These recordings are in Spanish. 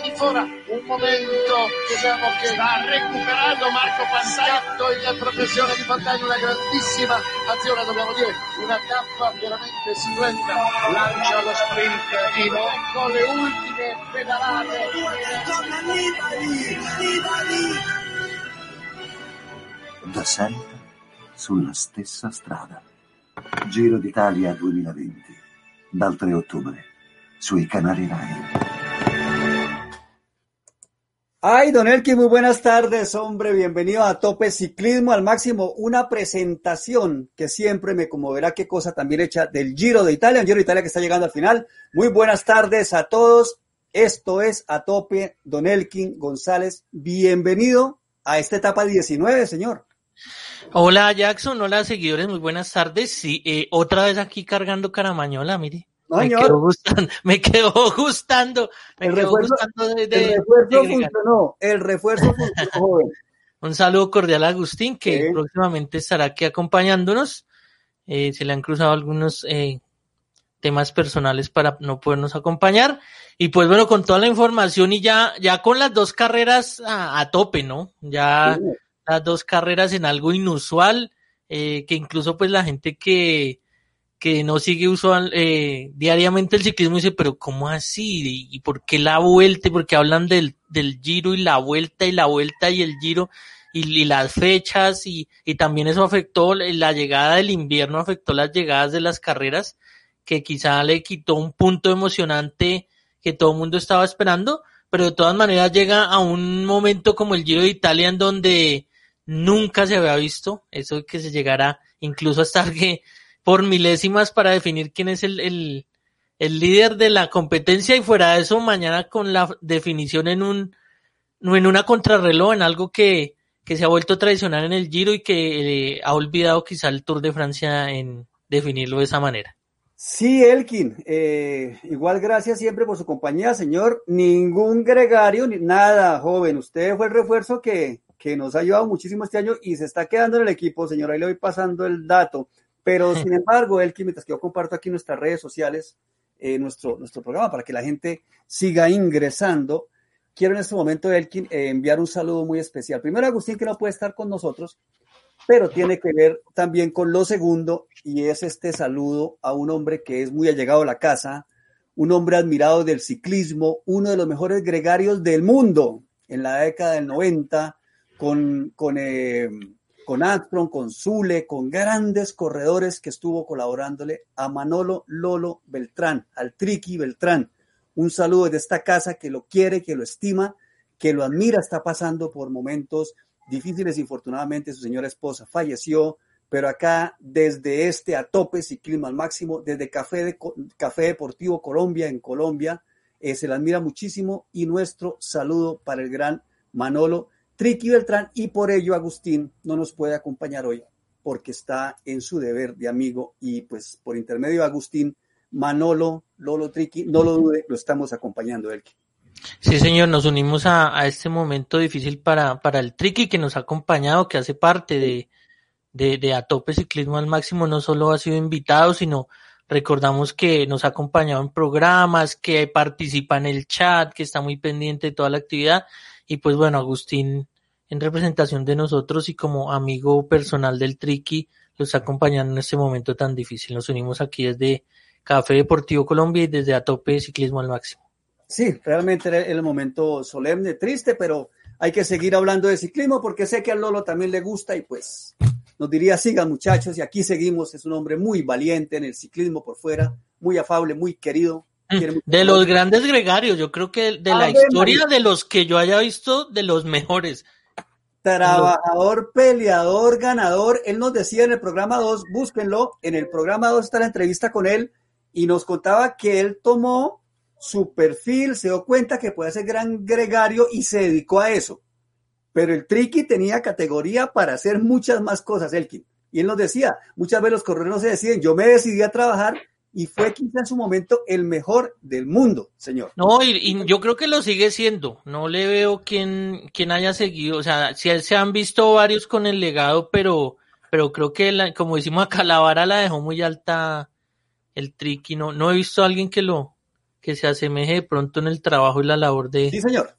Pantani fuora, un momento diciamo che Sta recuperando Marco Pantani. in professione di Pantani, una grandissima azione dobbiamo dire, una tappa veramente silente. Lancia lo sprint Ivo. Ecco le ultime pedalate. da sempre sulla stessa strada. Giro d'Italia 2020, dal 3 ottobre, sui canali Rai. Ay, don Elkin, muy buenas tardes, hombre. Bienvenido a Tope Ciclismo al Máximo. Una presentación que siempre me conmoverá. Qué cosa también hecha del Giro de Italia. Giro de Italia que está llegando al final. Muy buenas tardes a todos. Esto es A Tope, don Elkin González. Bienvenido a esta etapa 19, señor. Hola Jackson, hola seguidores, muy buenas tardes. Sí, eh, otra vez aquí cargando Caramañola, mire. No, me, señor. quedó gustando, me quedó gustando, me El quedó refuerzo, gustando de, el refuerzo de funcionó. El refuerzo funcionó, joven. Un saludo cordial a Agustín, que Sí. próximamente estará aquí acompañándonos. Eh, se le han cruzado algunos eh, temas personales para no podernos acompañar. Y pues bueno, con toda la información y ya, ya con las dos carreras a, a tope, ¿no? Ya Sí. las dos carreras en algo inusual, eh, que incluso pues la gente que, que no sigue usual, eh, diariamente el ciclismo dice, pero ¿cómo así? ¿Y, y por qué la vuelta? ¿Y por hablan del, del giro y la vuelta y la vuelta y el giro y, y las fechas? Y, y también eso afectó, la llegada del invierno afectó las llegadas de las carreras, que quizá le quitó un punto emocionante que todo el mundo estaba esperando, pero de todas maneras llega a un momento como el Giro de Italia en donde nunca se había visto eso que se llegara incluso a estar que por milésimas para definir quién es el, el, el líder de la competencia y fuera de eso mañana con la definición en un en una contrarreloj, en algo que, que se ha vuelto tradicional en el Giro y que eh, ha olvidado quizá el Tour de Francia en definirlo de esa manera. Sí, Elkin, eh, igual gracias siempre por su compañía, señor. Ningún gregario, ni nada, joven. Usted fue el refuerzo que, que nos ha ayudado muchísimo este año y se está quedando en el equipo, señor. Ahí le voy pasando el dato. Pero sin embargo, Elkin, mientras que yo comparto aquí nuestras redes sociales, eh, nuestro, nuestro programa para que la gente siga ingresando, quiero en este momento, Elkin, eh, enviar un saludo muy especial. Primero, Agustín, que no puede estar con nosotros, pero tiene que ver también con lo segundo, y es este saludo a un hombre que es muy allegado a la casa, un hombre admirado del ciclismo, uno de los mejores gregarios del mundo en la década del 90, con, con, eh, con Armstrong, con Zule, con grandes corredores que estuvo colaborándole a Manolo Lolo Beltrán, al Triqui Beltrán. Un saludo desde esta casa que lo quiere, que lo estima, que lo admira, está pasando por momentos difíciles. Infortunadamente, su señora esposa falleció, pero acá desde este a tope ciclismo al máximo, desde Café, de, Café Deportivo Colombia en Colombia, eh, se le admira muchísimo y nuestro saludo para el gran Manolo, Triqui Beltrán y por ello Agustín no nos puede acompañar hoy porque está en su deber de amigo y pues por intermedio de Agustín, Manolo, Lolo Triqui, no lo dude, lo estamos acompañando, Elkin. Sí, señor, nos unimos a, a, este momento difícil para, para el Triqui que nos ha acompañado, que hace parte de, de, de A Tope Ciclismo al Máximo, no solo ha sido invitado, sino recordamos que nos ha acompañado en programas, que participa en el chat, que está muy pendiente de toda la actividad. Y pues bueno, Agustín, en representación de nosotros y como amigo personal del Triqui, los acompañando en este momento tan difícil. Nos unimos aquí desde Café Deportivo Colombia y desde A Tope Ciclismo al Máximo. Sí, realmente era el momento solemne, triste, pero hay que seguir hablando de ciclismo porque sé que a Lolo también le gusta y pues nos diría sigan muchachos y aquí seguimos, es un hombre muy valiente en el ciclismo por fuera, muy afable, muy querido. De los grandes gregarios, yo creo que de la historia de los que yo haya visto, de los mejores. Trabajador, peleador, ganador. Él nos decía en el programa 2, búsquenlo, en el programa 2 está la entrevista con él y nos contaba que él tomó su perfil, se dio cuenta que puede ser gran gregario y se dedicó a eso. Pero el Triqui tenía categoría para hacer muchas más cosas, Elkin. Y él nos decía, muchas veces los corredores no se deciden, yo me decidí a trabajar y fue quizá en su momento el mejor del mundo, señor. No, y, y, yo creo que lo sigue siendo. No le veo quien, quien haya seguido. O sea, si se han visto varios con el legado, pero, pero creo que, la, como decimos acá, la vara la dejó muy alta el tricky. No, no he visto a alguien que lo, que se asemeje de pronto en el trabajo y la labor de. Sí, señor.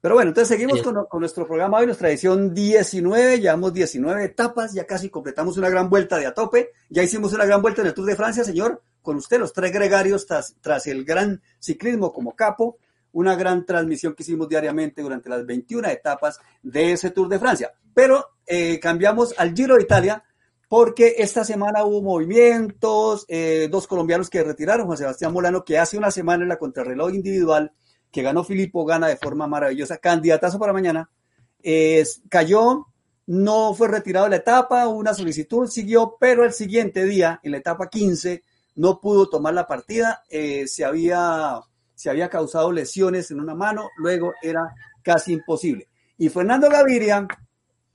Pero bueno, entonces seguimos con, con, nuestro programa hoy, nuestra edición 19, llevamos 19 etapas, ya casi completamos una gran vuelta de a tope, ya hicimos una gran vuelta en el Tour de Francia, señor, con usted, los tres gregarios tras, tras el gran ciclismo como capo, una gran transmisión que hicimos diariamente durante las 21 etapas de ese Tour de Francia. Pero eh, cambiamos al Giro de Italia porque esta semana hubo movimientos, eh, dos colombianos que retiraron, Juan Sebastián Molano, que hace una semana en la contrarreloj individual, que ganó Filippo, gana de forma maravillosa, candidatazo para mañana, eh, cayó, no fue retirado de la etapa, una solicitud siguió, pero el siguiente día, en la etapa 15, no pudo tomar la partida, eh, se, había, se había causado lesiones en una mano, luego era casi imposible. Y Fernando Gaviria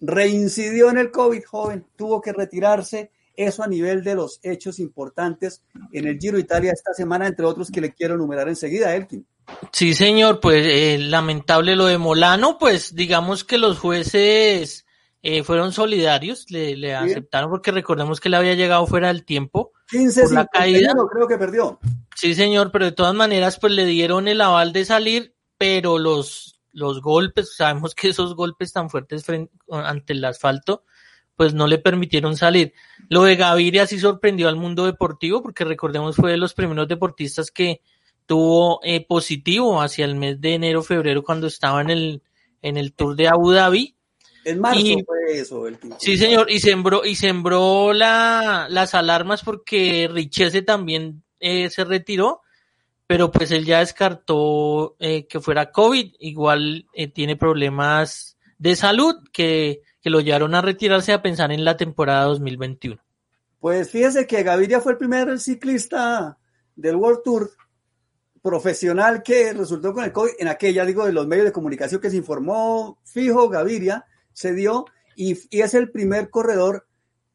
reincidió en el COVID, joven, tuvo que retirarse, eso a nivel de los hechos importantes en el Giro Italia esta semana, entre otros que le quiero enumerar enseguida, Elkin. Sí, señor, pues eh, lamentable lo de Molano, pues digamos que los jueces eh, fueron solidarios, le, le aceptaron porque recordemos que le había llegado fuera del tiempo 15 por la caída. creo que perdió. Sí, señor, pero de todas maneras pues le dieron el aval de salir, pero los los golpes, sabemos que esos golpes tan fuertes frente, ante el asfalto pues no le permitieron salir. Lo de Gaviria sí sorprendió al mundo deportivo porque recordemos fue de los primeros deportistas que tuvo eh, positivo hacia el mes de enero, febrero, cuando estaba en el, en el Tour de Abu Dhabi. En marzo y, fue eso. El sí, señor, y sembró, y sembró la, las alarmas porque Richese también eh, se retiró, pero pues él ya descartó eh, que fuera COVID, igual eh, tiene problemas de salud que, que lo llevaron a retirarse a pensar en la temporada 2021. Pues fíjese que Gaviria fue el primer ciclista del World Tour profesional que resultó con el COVID, en aquella, digo, de los medios de comunicación que se informó fijo, Gaviria se dio y, es el primer corredor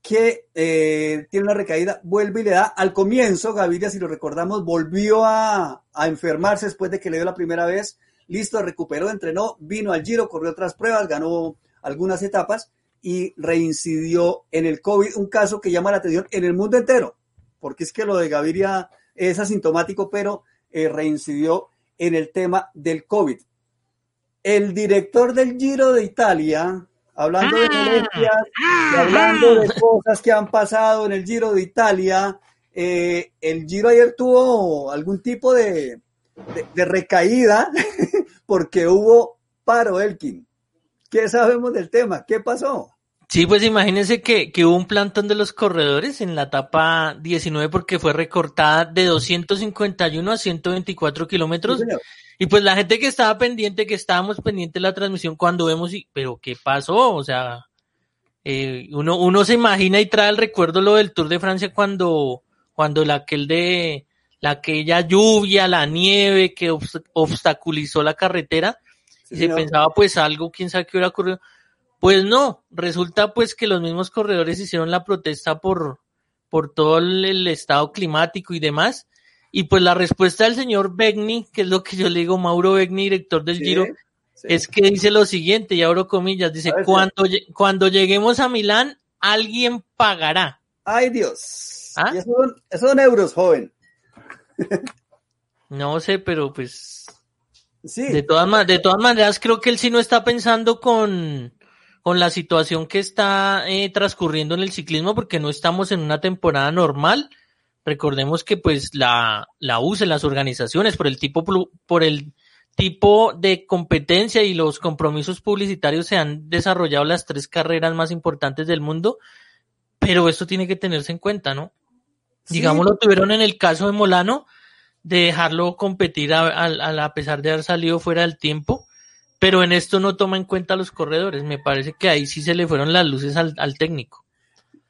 que eh, tiene una recaída, vuelve y le da. Al comienzo, Gaviria, si lo recordamos, volvió a, a, enfermarse después de que le dio la primera vez. Listo, recuperó, entrenó, vino al Giro, corrió otras pruebas, ganó algunas etapas y reincidió en el COVID, un caso que llama la atención en el mundo entero, porque es que lo de Gaviria es asintomático, pero eh, reincidió en el tema del COVID. El director del Giro de Italia, hablando de molestias, y hablando de cosas que han pasado en el Giro de Italia, eh, el Giro ayer tuvo algún tipo de, de, de recaída porque hubo paro Elkin. ¿Qué sabemos del tema? ¿Qué pasó? Sí, pues imagínense que, que, hubo un plantón de los corredores en la etapa 19 porque fue recortada de 251 a 124 kilómetros. Sí, y pues la gente que estaba pendiente, que estábamos pendientes de la transmisión cuando vemos, y, pero ¿qué pasó? O sea, eh, uno, uno se imagina y trae el recuerdo lo del Tour de Francia cuando, cuando la aquel de, la aquella lluvia, la nieve que obstaculizó la carretera y se pensaba pues algo, quién sabe qué hubiera ocurrido. Pues no, resulta pues que los mismos corredores hicieron la protesta por, por todo el, estado climático y demás. Y pues la respuesta del señor Begni, que es lo que yo le digo, Mauro Begni, director del Giro, es que dice lo siguiente, y abro comillas, dice, cuando, cuando lleguemos a Milán, alguien pagará. Ay Dios. ¿Ah? esos, son, euros, joven. no sé, pero pues... Sí. De todas, de todas maneras, creo que él sí no está pensando con, con la situación que está eh, transcurriendo en el ciclismo, porque no estamos en una temporada normal. Recordemos que pues la, la usan las organizaciones por el tipo, por el tipo de competencia y los compromisos publicitarios se han desarrollado las tres carreras más importantes del mundo, pero esto tiene que tenerse en cuenta, ¿no? Digamos, lo tuvieron en el caso de Molano, de dejarlo competir a, a pesar de haber salido fuera del tiempo, pero en esto no toma en cuenta a los corredores. Me parece que ahí sí se le fueron las luces al, técnico.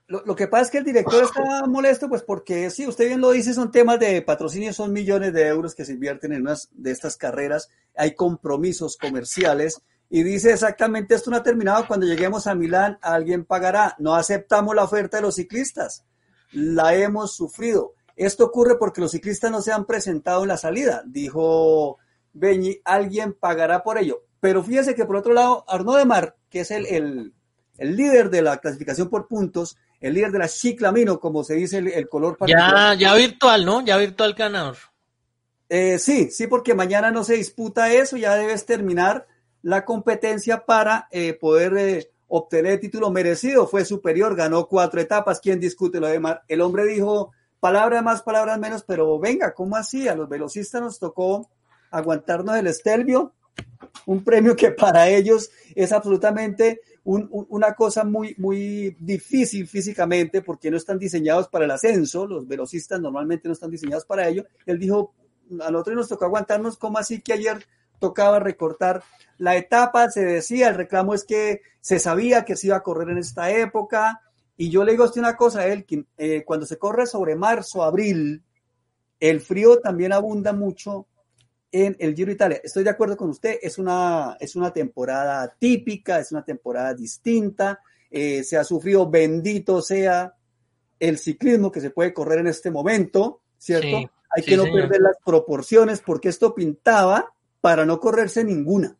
Lo, que pasa es que el director está molesto, pues porque sí, usted bien lo dice, son temas de patrocinio, son millones de euros que se invierten en unas de estas carreras, hay compromisos comerciales y dice exactamente esto no ha terminado, cuando lleguemos a Milán alguien pagará, no aceptamos la oferta de los ciclistas, la hemos sufrido. Esto ocurre porque los ciclistas no se han presentado en la salida, dijo Beñi, alguien pagará por ello. Pero fíjese que por otro lado, Arnaud de Mar, que es el, el, líder de la clasificación por puntos, el líder de la Chiclamino, como se dice el, color Ya, ya virtual, ¿no? Ya virtual ganador. Eh, sí, sí, porque mañana no se disputa eso, ya debes terminar la competencia para eh, poder eh, obtener el título merecido. Fue superior, ganó cuatro etapas. ¿Quién discute lo de Mar? El hombre dijo palabras más, palabras menos, pero venga, ¿cómo así? A los velocistas nos tocó aguantarnos el estelvio un premio que para ellos es absolutamente una cosa muy, muy difícil físicamente porque no están diseñados para el ascenso, los velocistas normalmente no están diseñados para ello. Él dijo, al otro nos tocó aguantarnos, como así que ayer tocaba recortar la etapa? Se decía, el reclamo es que se sabía que se iba a correr en esta época. Y yo le digo a una cosa, Elkin, eh, cuando se corre sobre marzo, abril, el frío también abunda mucho en el Giro Italia. Estoy de acuerdo con usted, es una, es una temporada típica, es una temporada distinta, eh, se ha sufrido, bendito sea el ciclismo que se puede correr en este momento, ¿cierto? Hay que no perder las proporciones porque esto pintaba para no correrse ninguna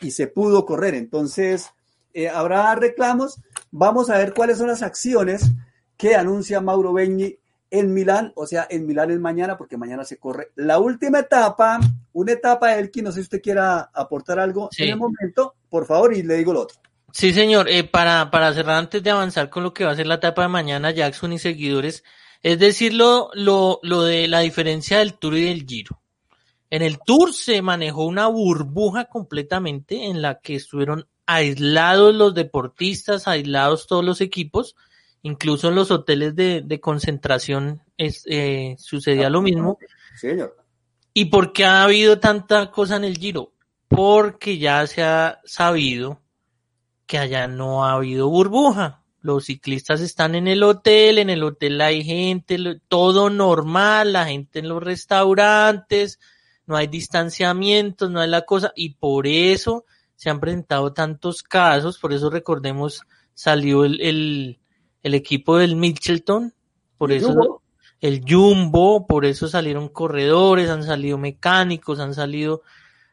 y se pudo correr. Entonces, eh, habrá reclamos. Vamos a ver cuáles son las acciones que anuncia Mauro Beñi en Milán, o sea, en Milán es mañana, porque mañana se corre la última etapa, una etapa, Elkin, no sé si usted quiera aportar algo en el momento, por favor, y le digo lo otro. Sí, señor, eh, para, para cerrar, antes de avanzar con lo que va a ser la etapa de mañana, Jackson y seguidores, es decir, lo, lo, lo de la diferencia del Tour y del Giro. En el Tour se manejó una burbuja completamente en la que estuvieron aislados los deportistas, aislados todos los equipos, Incluso en los hoteles de, concentración eh, sucedía lo mismo. señor. ¿Y por qué ha habido tanta cosa en el Giro? Porque ya se ha sabido que allá no ha habido burbuja. Los ciclistas están en el hotel, en el hotel hay gente, todo normal, la gente en los restaurantes, no hay distanciamientos, no hay la cosa, y por eso se han presentado tantos casos, por eso recordemos, salió el, el equipo del Mitchelton, por eso el Jumbo, por eso salieron corredores, han salido mecánicos, han salido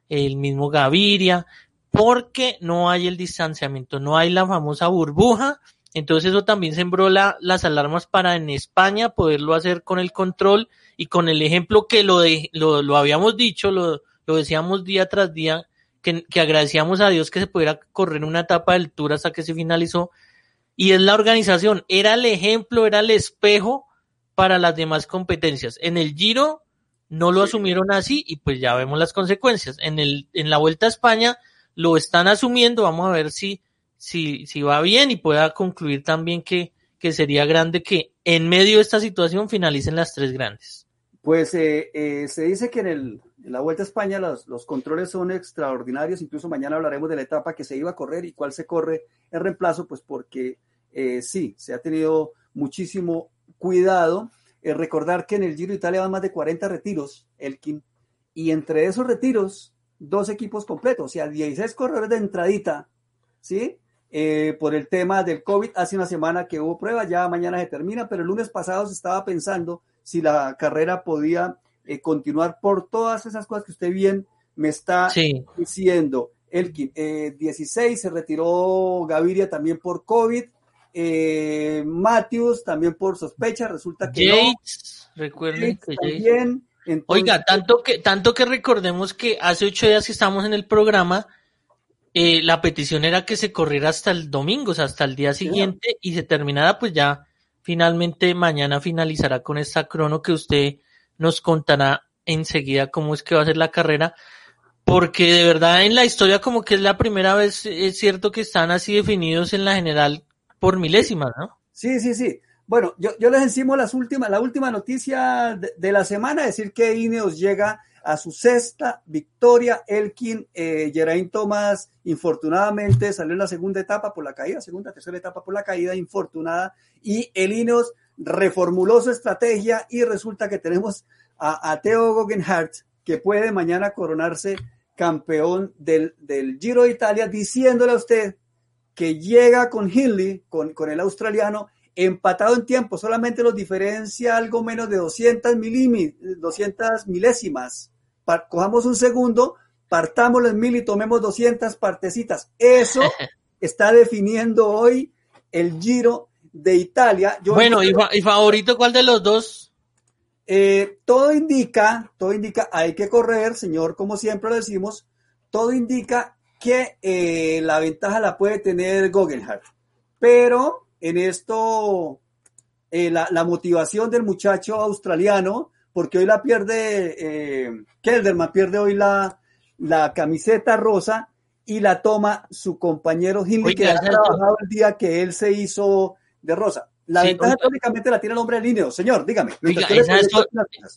el mismo Gaviria, porque no hay el distanciamiento, no hay la famosa burbuja, entonces eso también sembró la, las alarmas para en España poderlo hacer con el control y con el ejemplo que lo, de, lo, lo habíamos dicho, lo, lo decíamos día tras día, que, que agradecíamos a Dios que se pudiera correr una etapa de altura hasta que se finalizó, y es la organización, era el ejemplo, era el espejo para las demás competencias. En el Giro no lo asumieron así y pues ya vemos las consecuencias. En el en la Vuelta a España lo están asumiendo, vamos a ver si si si va bien y pueda concluir también que que sería grande que en medio de esta situación finalicen las tres grandes. Pues eh, eh, se dice que en, el, en, la Vuelta a España los, los, controles son extraordinarios, incluso mañana hablaremos de la etapa que se iba a correr y cuál se corre en reemplazo, pues porque eh, sí, se ha tenido muchísimo cuidado. recordar que en el Giro de Italia van más de 40 retiros, Elkin, y entre esos retiros dos equipos completos, o sea, 16 corredores de entradita, ¿sí? Eh, por el tema del COVID, hace una semana que hubo prueba, ya mañana se termina, pero el lunes pasado se estaba pensando si la carrera podía eh, continuar por todas esas cosas que usted bien me está Sí. diciendo. Elkin, eh, 16 se retiró Gaviria también por COVID, eh, Matthews también por sospecha, resulta que no. Yates, recuerden Yates que también. Entonces, Oiga, tanto que, tanto que recordemos que hace ocho días que estamos en el programa, eh, la petición era que se corriera hasta el domingo, o sea, hasta el día siguiente y se terminara, pues ya finalmente mañana finalizará con esta crono que usted nos contará enseguida cómo es que va a ser la carrera, porque de verdad en la historia como que es la primera vez, es cierto que están así definidos en la general por milésimas, ¿no? Sí, sí, sí. Bueno, yo, yo les encimo las últimas, la última noticia de, la semana, decir que Ineos llega a su sexta victoria. Elkin, eh, Geraint Thomas, infortunadamente salió en la segunda etapa por la caída, segunda, tercera etapa por la caída, infortunada. Y el Ineos reformuló su estrategia y resulta que tenemos a, a Theo Guggenhardt, que puede mañana coronarse campeón del, del Giro de Italia, diciéndole a usted que llega con Hindley, con, con el australiano, empatado en tiempo, solamente los diferencia algo menos de 200, milimi- 200 milésimas. Pa- cojamos un segundo, partámoslo en mil y tomemos 200 partecitas. Eso está definiendo hoy el Giro de Italia. Yo- Bueno, ¿y, fa- y favorito cuál de los dos? eh, todo indica, todo indica, hay que correr, señor, como siempre lo decimos, todo indica que eh, la ventaja la puede tener Guggenhardt. Pero en esto, eh, la, la motivación del muchacho australiano, porque hoy la pierde, Kelderman pierde hoy la, la camiseta rosa y la toma su compañero Hindley, que ha trabajado el día que él se hizo de rosa. La Sí, ventaja oiga. teóricamente la tiene el hombre de línea. Señor, dígame. Oiga, esa es o-.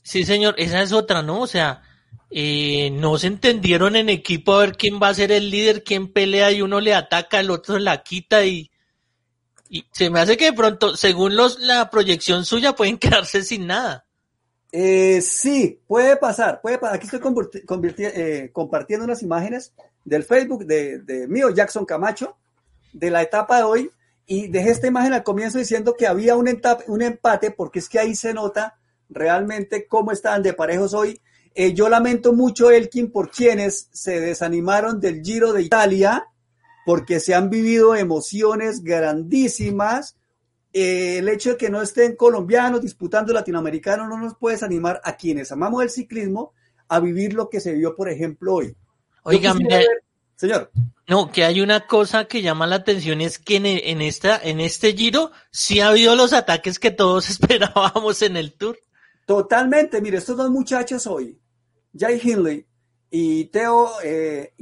Sí, señor, esa es otra, ¿no? O sea, eh, no se entendieron en equipo a ver quién va a ser el líder, quién pelea y uno le ataca, el otro la quita y, y se me hace que de pronto, según los, la proyección suya, pueden quedarse sin nada. Eh, sí, puede pasar, puede pasar. Aquí estoy eh, compartiendo unas imágenes del Facebook de, de mío, Jackson Camacho, de la etapa de hoy, y dejé esta imagen al comienzo diciendo que había un, entap- un empate, porque es que ahí se nota realmente cómo estaban de parejos hoy. Eh, yo lamento mucho, Elkin, por quienes se desanimaron del Giro de Italia, porque se han vivido emociones grandísimas. Eh, el hecho de que no estén colombianos disputando latinoamericanos no nos puede desanimar a quienes amamos el ciclismo a vivir lo que se vio, por ejemplo, hoy. Yo Oiga, quisiera mire, ver- señor, no, que hay una cosa que llama la atención es que en, en esta, en este giro sí ha habido los ataques que todos esperábamos en el tour. totalmente, mire, estos dos muchachos hoy, Jay Hindley y Theo eh,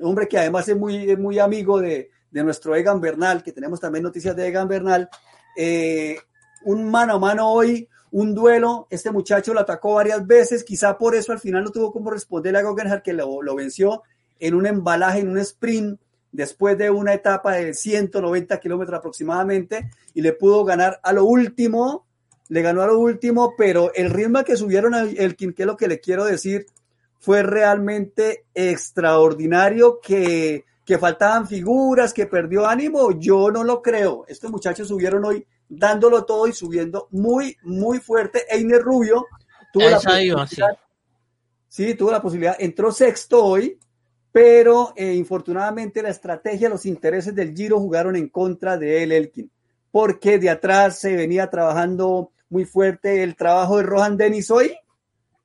hombre que además es muy, muy amigo de, de nuestro Egan Bernal, que tenemos también noticias de Egan Bernal, eh, un mano a mano hoy, un duelo, este muchacho lo atacó varias veces, quizá por eso al final no tuvo como responderle a Guggenhardt que lo, lo venció en un embalaje, en un sprint, después de una etapa de 190 kilómetros aproximadamente, y le pudo ganar a lo último, le ganó a lo último, pero el ritmo al que subieron a Elkin, que es lo que le quiero decir, fue realmente extraordinario, que, que faltaban figuras, que perdió ánimo, yo no lo creo. Estos muchachos subieron hoy dándolo todo y subiendo muy, muy fuerte. Einer Rubio tuvo la Esa iba, sí. posibilidad, sí, tuvo la posibilidad, entró sexto hoy, pero eh, infortunadamente la estrategia, los intereses del Giro jugaron en contra de él, Elkin, porque de atrás se venía trabajando muy fuerte el trabajo de Rohan Dennis hoy.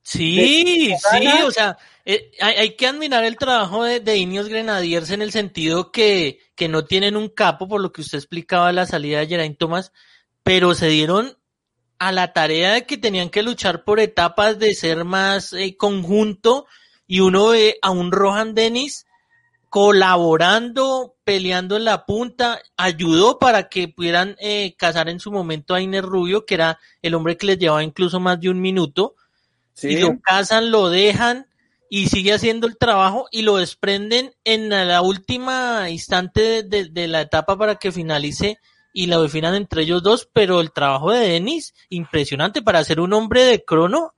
Sí, de- sí, o sea, eh, hay, hay que admirar el trabajo de, de Ineos Grenadiers en el sentido que, que no tienen un capo, por lo que usted explicaba la salida de Geraint Thomas, pero se dieron a la tarea de que tenían que luchar por etapas de ser más eh, conjunto y uno ve a un Rohan Dennis colaborando, peleando en la punta, ayudó para que pudieran eh, cazar en su momento a Iner Rubio, que era el hombre que les llevaba incluso más de un minuto Sí, y lo cazan, lo dejan y sigue haciendo el trabajo y lo desprenden en la última instante de, de- de la etapa para que finalice y lo definan entre ellos dos, pero el trabajo de Denis, impresionante para ser un hombre de crono.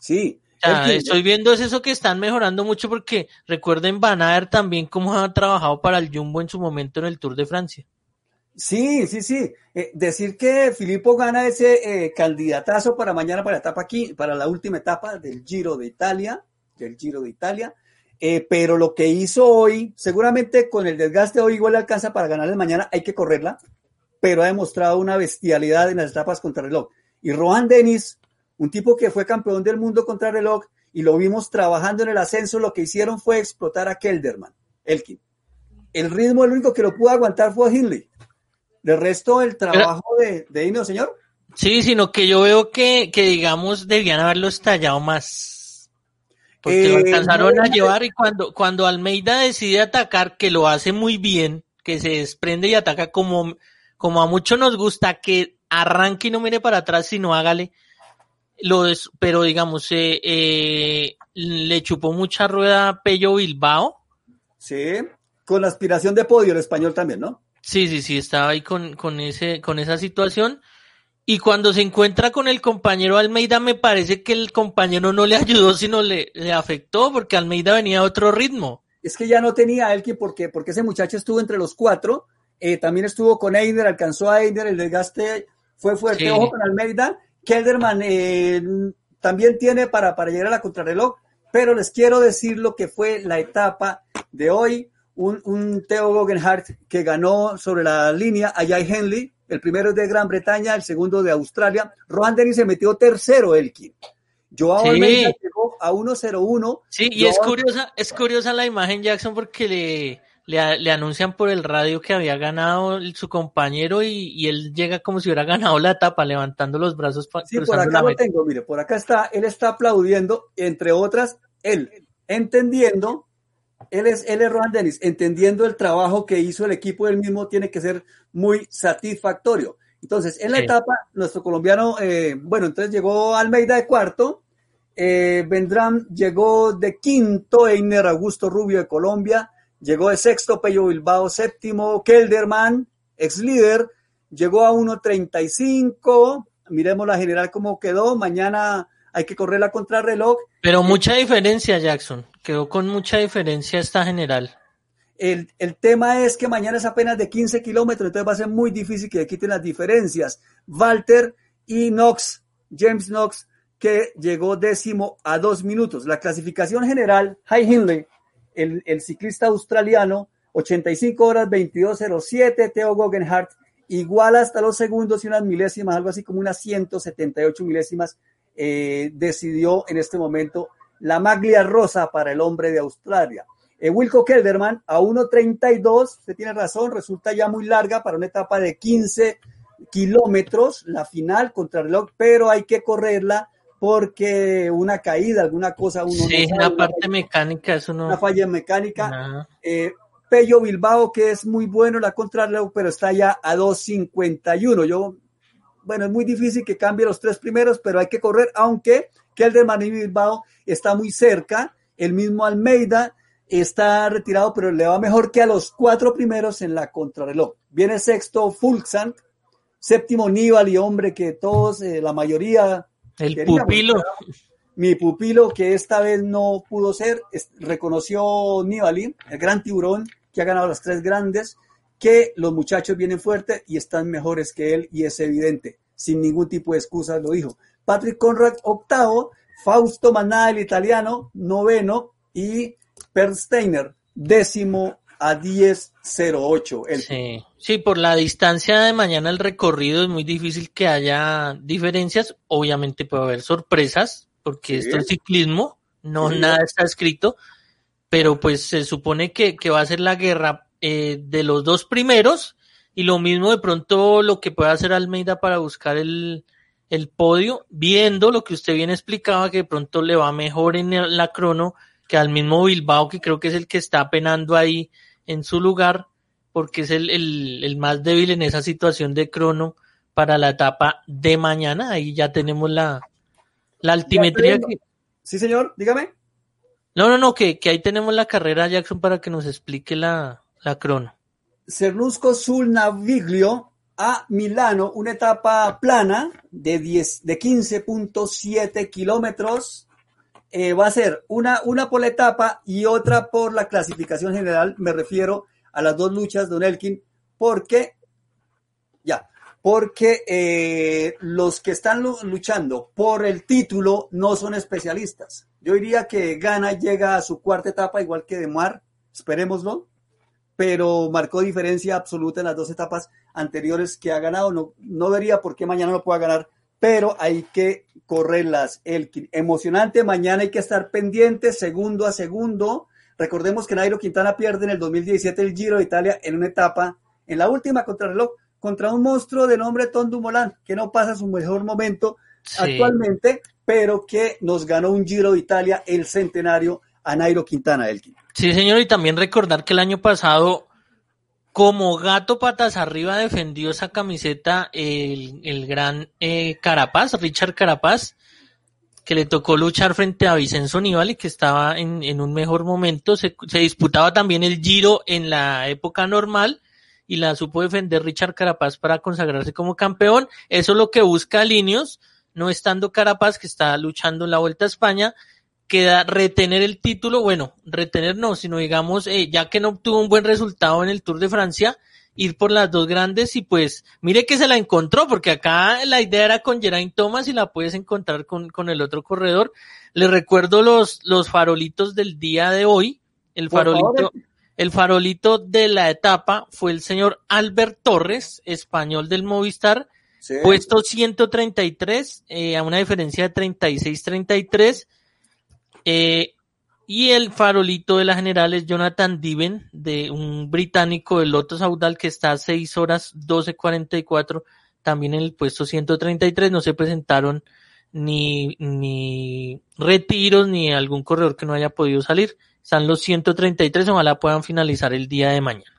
sí. Estoy viendo es eso que están mejorando mucho porque recuerden Van Aert también cómo ha trabajado para el Jumbo en su momento en el Tour de Francia. Sí, sí, sí. Eh, decir que Filippo gana ese eh, candidatazo para mañana para la etapa aquí, para la última etapa del Giro de Italia, del Giro de Italia. Eh, pero lo que hizo hoy, seguramente con el desgaste hoy igual le alcanza para ganarle mañana, hay que correrla, pero ha demostrado una bestialidad en las etapas contra reloj. Y Rohan Dennis, un tipo que fue campeón del mundo contra reloj y lo vimos trabajando en el ascenso, lo que hicieron fue explotar a Kelderman, Elkin. El ritmo, el único que lo pudo aguantar fue Hindley. De resto, el trabajo de, de Dino, señor. Sí, sino que yo veo que, que digamos, debían haberlo estallado más. Porque lo Eh, alcanzaron no, a llevar y cuando, cuando Almeida decide atacar, que lo hace muy bien, que se desprende y ataca como, como a muchos nos gusta, que arranque y no mire para atrás, sino hágale. Lo des- pero digamos, eh, eh, le chupó mucha rueda a Pello Bilbao. Sí, con la aspiración de podio el español también, ¿no? Sí, sí, sí, estaba ahí con, con ese, con esa situación. Y cuando se encuentra con el compañero Almeida, me parece que el compañero no le ayudó, sino le, le afectó, porque Almeida venía a otro ritmo. Es que ya no tenía Elkin porque, porque ese muchacho estuvo entre los cuatro, eh, también estuvo con Eider, alcanzó a Eider, el desgaste fue fuerte, Sí. ojo con Almeida, Kelderman eh, también tiene para, para llegar a la contrarreloj, pero les quiero decir lo que fue la etapa de hoy, un, un Theo Guggenhardt que ganó sobre la línea a Jai Henley, el primero es de Gran Bretaña, el segundo de Australia, Rohan Dennis se metió tercero, Elkin. Joao Sí. Almeida llegó a 1.01. Sí, y es curiosa, es curiosa la imagen, Jackson, porque le, le, le anuncian por el radio que había ganado el- su compañero y, y él llega como si hubiera ganado la etapa, levantando los brazos, Sí, por acá lo tengo, mire, por acá está, él está aplaudiendo, entre otras, él, entendiendo, él es, él es Rohan Dennis, entendiendo el trabajo que hizo el equipo del mismo, tiene que ser muy satisfactorio. Entonces, en la Sí. etapa, nuestro colombiano, eh, bueno, entonces llegó Almeida de cuarto, eh, Vendrán llegó de quinto, Einer Augusto Rubio de Colombia, llegó de sexto, Pello Bilbao séptimo, Kelderman, ex líder, llegó a 1.35, miremos la general cómo quedó, mañana hay que correr la contrarreloj, Pero mucha diferencia, Jackson. Quedó con mucha diferencia esta general. El, el tema es que mañana es apenas de 15 kilómetros, entonces va a ser muy difícil que le quiten las diferencias. Walter y Knox, James Knox, que llegó décimo a dos minutos. La clasificación general, High Hindley, el, ciclista australiano, 85 horas 22.07, Theo Guggenhardt, igual hasta los segundos y unas milésimas, algo así como unas 178 milésimas, eh, decidió en este momento la maglia rosa para el hombre de Australia. Eh, Wilco Kelderman a 1.32, usted tiene razón, resulta ya muy larga para una etapa de 15 kilómetros, la final contra el reloj, pero hay que correrla porque una caída, alguna cosa, uno no Sí, sabe, la una parte mecánica, eso no. una falla mecánica. Eh, Pello Bilbao, que es muy bueno en la contrarreloj, pero está ya a 2.51. Yo, bueno, es muy difícil que cambie los tres primeros, pero hay que correr, aunque Kelderman y Bilbao está muy cerca. El mismo Almeida está retirado, pero le va mejor que a los cuatro primeros en la contrarreloj. Viene sexto Fulksang, séptimo Nibali, hombre que todos, eh, la mayoría El pupilo. mi pupilo que esta vez no pudo ser, reconoció Nibali, el gran tiburón que ha ganado las tres grandes, que los muchachos vienen fuertes y están mejores que él y es evidente, sin ningún tipo de excusas lo dijo. Patrick Conrad octavo, Fausto Manà el italiano noveno y Per Steiner décimo a 10.08. El Sí. sí, por la distancia de mañana el recorrido es muy difícil que haya diferencias. Obviamente puede haber sorpresas, porque Sí. esto es ciclismo, no Sí. nada está escrito, pero pues se supone que, que va a ser la guerra eh, de los dos primeros y lo mismo de pronto lo que puede hacer Almeida para buscar el, el podio, viendo lo que usted bien explicaba, que de pronto le va mejor en la crono que al mismo Bilbao, que creo que es el que está penando ahí en su lugar, porque es el, el, el más débil en esa situación de crono para la etapa de mañana. Ahí ya tenemos la, la altimetría. que- Sí, señor, dígame. no, no, no, que, que ahí tenemos la carrera Jackson para que nos explique la, la crono. Cernusco sul Naviglio a Milano, una etapa plana de, 10, de 15.7 kilómetros. Eh, va a ser una, una por la etapa y otra por la clasificación general. Me refiero a las dos luchas, Don Elkin, porque, ya, porque eh, los que están luchando por el título no son especialistas. Yo diría que Gana llega a su cuarta etapa, igual que de Mar, esperémoslo, pero marcó diferencia absoluta en las dos etapas anteriores que ha ganado. No, no vería por qué mañana no pueda ganar, pero hay que correrlas. El emocionante, mañana hay que estar pendiente segundo a segundo. Recordemos que Nairo Quintana pierde en el 2017 el Giro de Italia en una etapa, en la última contrarreloj, contra un monstruo de nombre Tom Dumoulin, que no pasa su mejor momento actualmente, pero que nos ganó un Giro de Italia el centenario a Nairo Quintana, Elkin. Sí, señor, y también recordar que el año pasado, como gato patas arriba, defendió esa camiseta el, el gran eh, Carapaz, Richard Carapaz, que le tocó luchar frente a Vicenzo Nibali, que estaba en, en un mejor momento. Se, se, disputaba también el Giro en la época normal y la supo defender Richard Carapaz para consagrarse como campeón. Eso es lo que busca Linios, no estando Carapaz, que está luchando en la Vuelta a España, queda retener el título, bueno, retener no, sino digamos, eh, ya que no obtuvo un buen resultado en el Tour de Francia, ir por las dos grandes y pues mire que se la encontró, porque acá la idea era con Geraint Thomas y la puedes encontrar con, con el otro corredor. Le recuerdo los, los farolitos del día de hoy, el farolito, el farolito de la etapa fue el señor Albert Torres, español del Movistar, sí. puesto 133, eh, a una diferencia de 36-33, eh, y el farolito de la general es Jonathan Diven, de un británico del Loto Saudal que está a 6 horas 12.44, también en el puesto 133. No se presentaron ni, ni retiros ni algún corredor que no haya podido salir. Están los 133, ojalá puedan finalizar el día de mañana.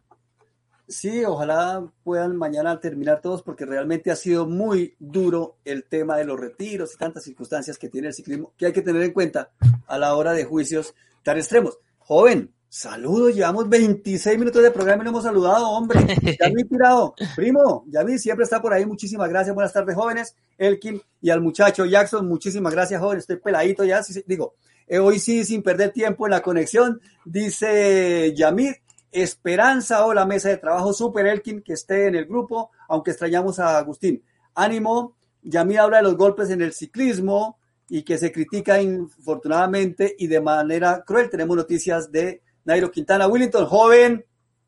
Sí, ojalá puedan mañana terminar todos porque realmente ha sido muy duro el tema de los retiros y tantas circunstancias que tiene el ciclismo que hay que tener en cuenta a la hora de juicios tan extremos. Joven, saludos, llevamos 26 minutos de programa y no hemos saludado, hombre. Yami Pirado, primo, Yami siempre está por ahí, muchísimas gracias, buenas tardes jóvenes, Elkin y al muchacho Jackson, muchísimas gracias joven, estoy peladito ya, digo, eh, hoy sí sin perder tiempo en la conexión, dice Yamir, Esperanza o la mesa de trabajo Super Elkin que esté en el grupo, aunque extrañamos a Agustín. Ánimo, Yamil habla de los golpes en el ciclismo y que se critica infortunadamente y de manera cruel. Tenemos noticias de Nairo Quintana. Willington, joven,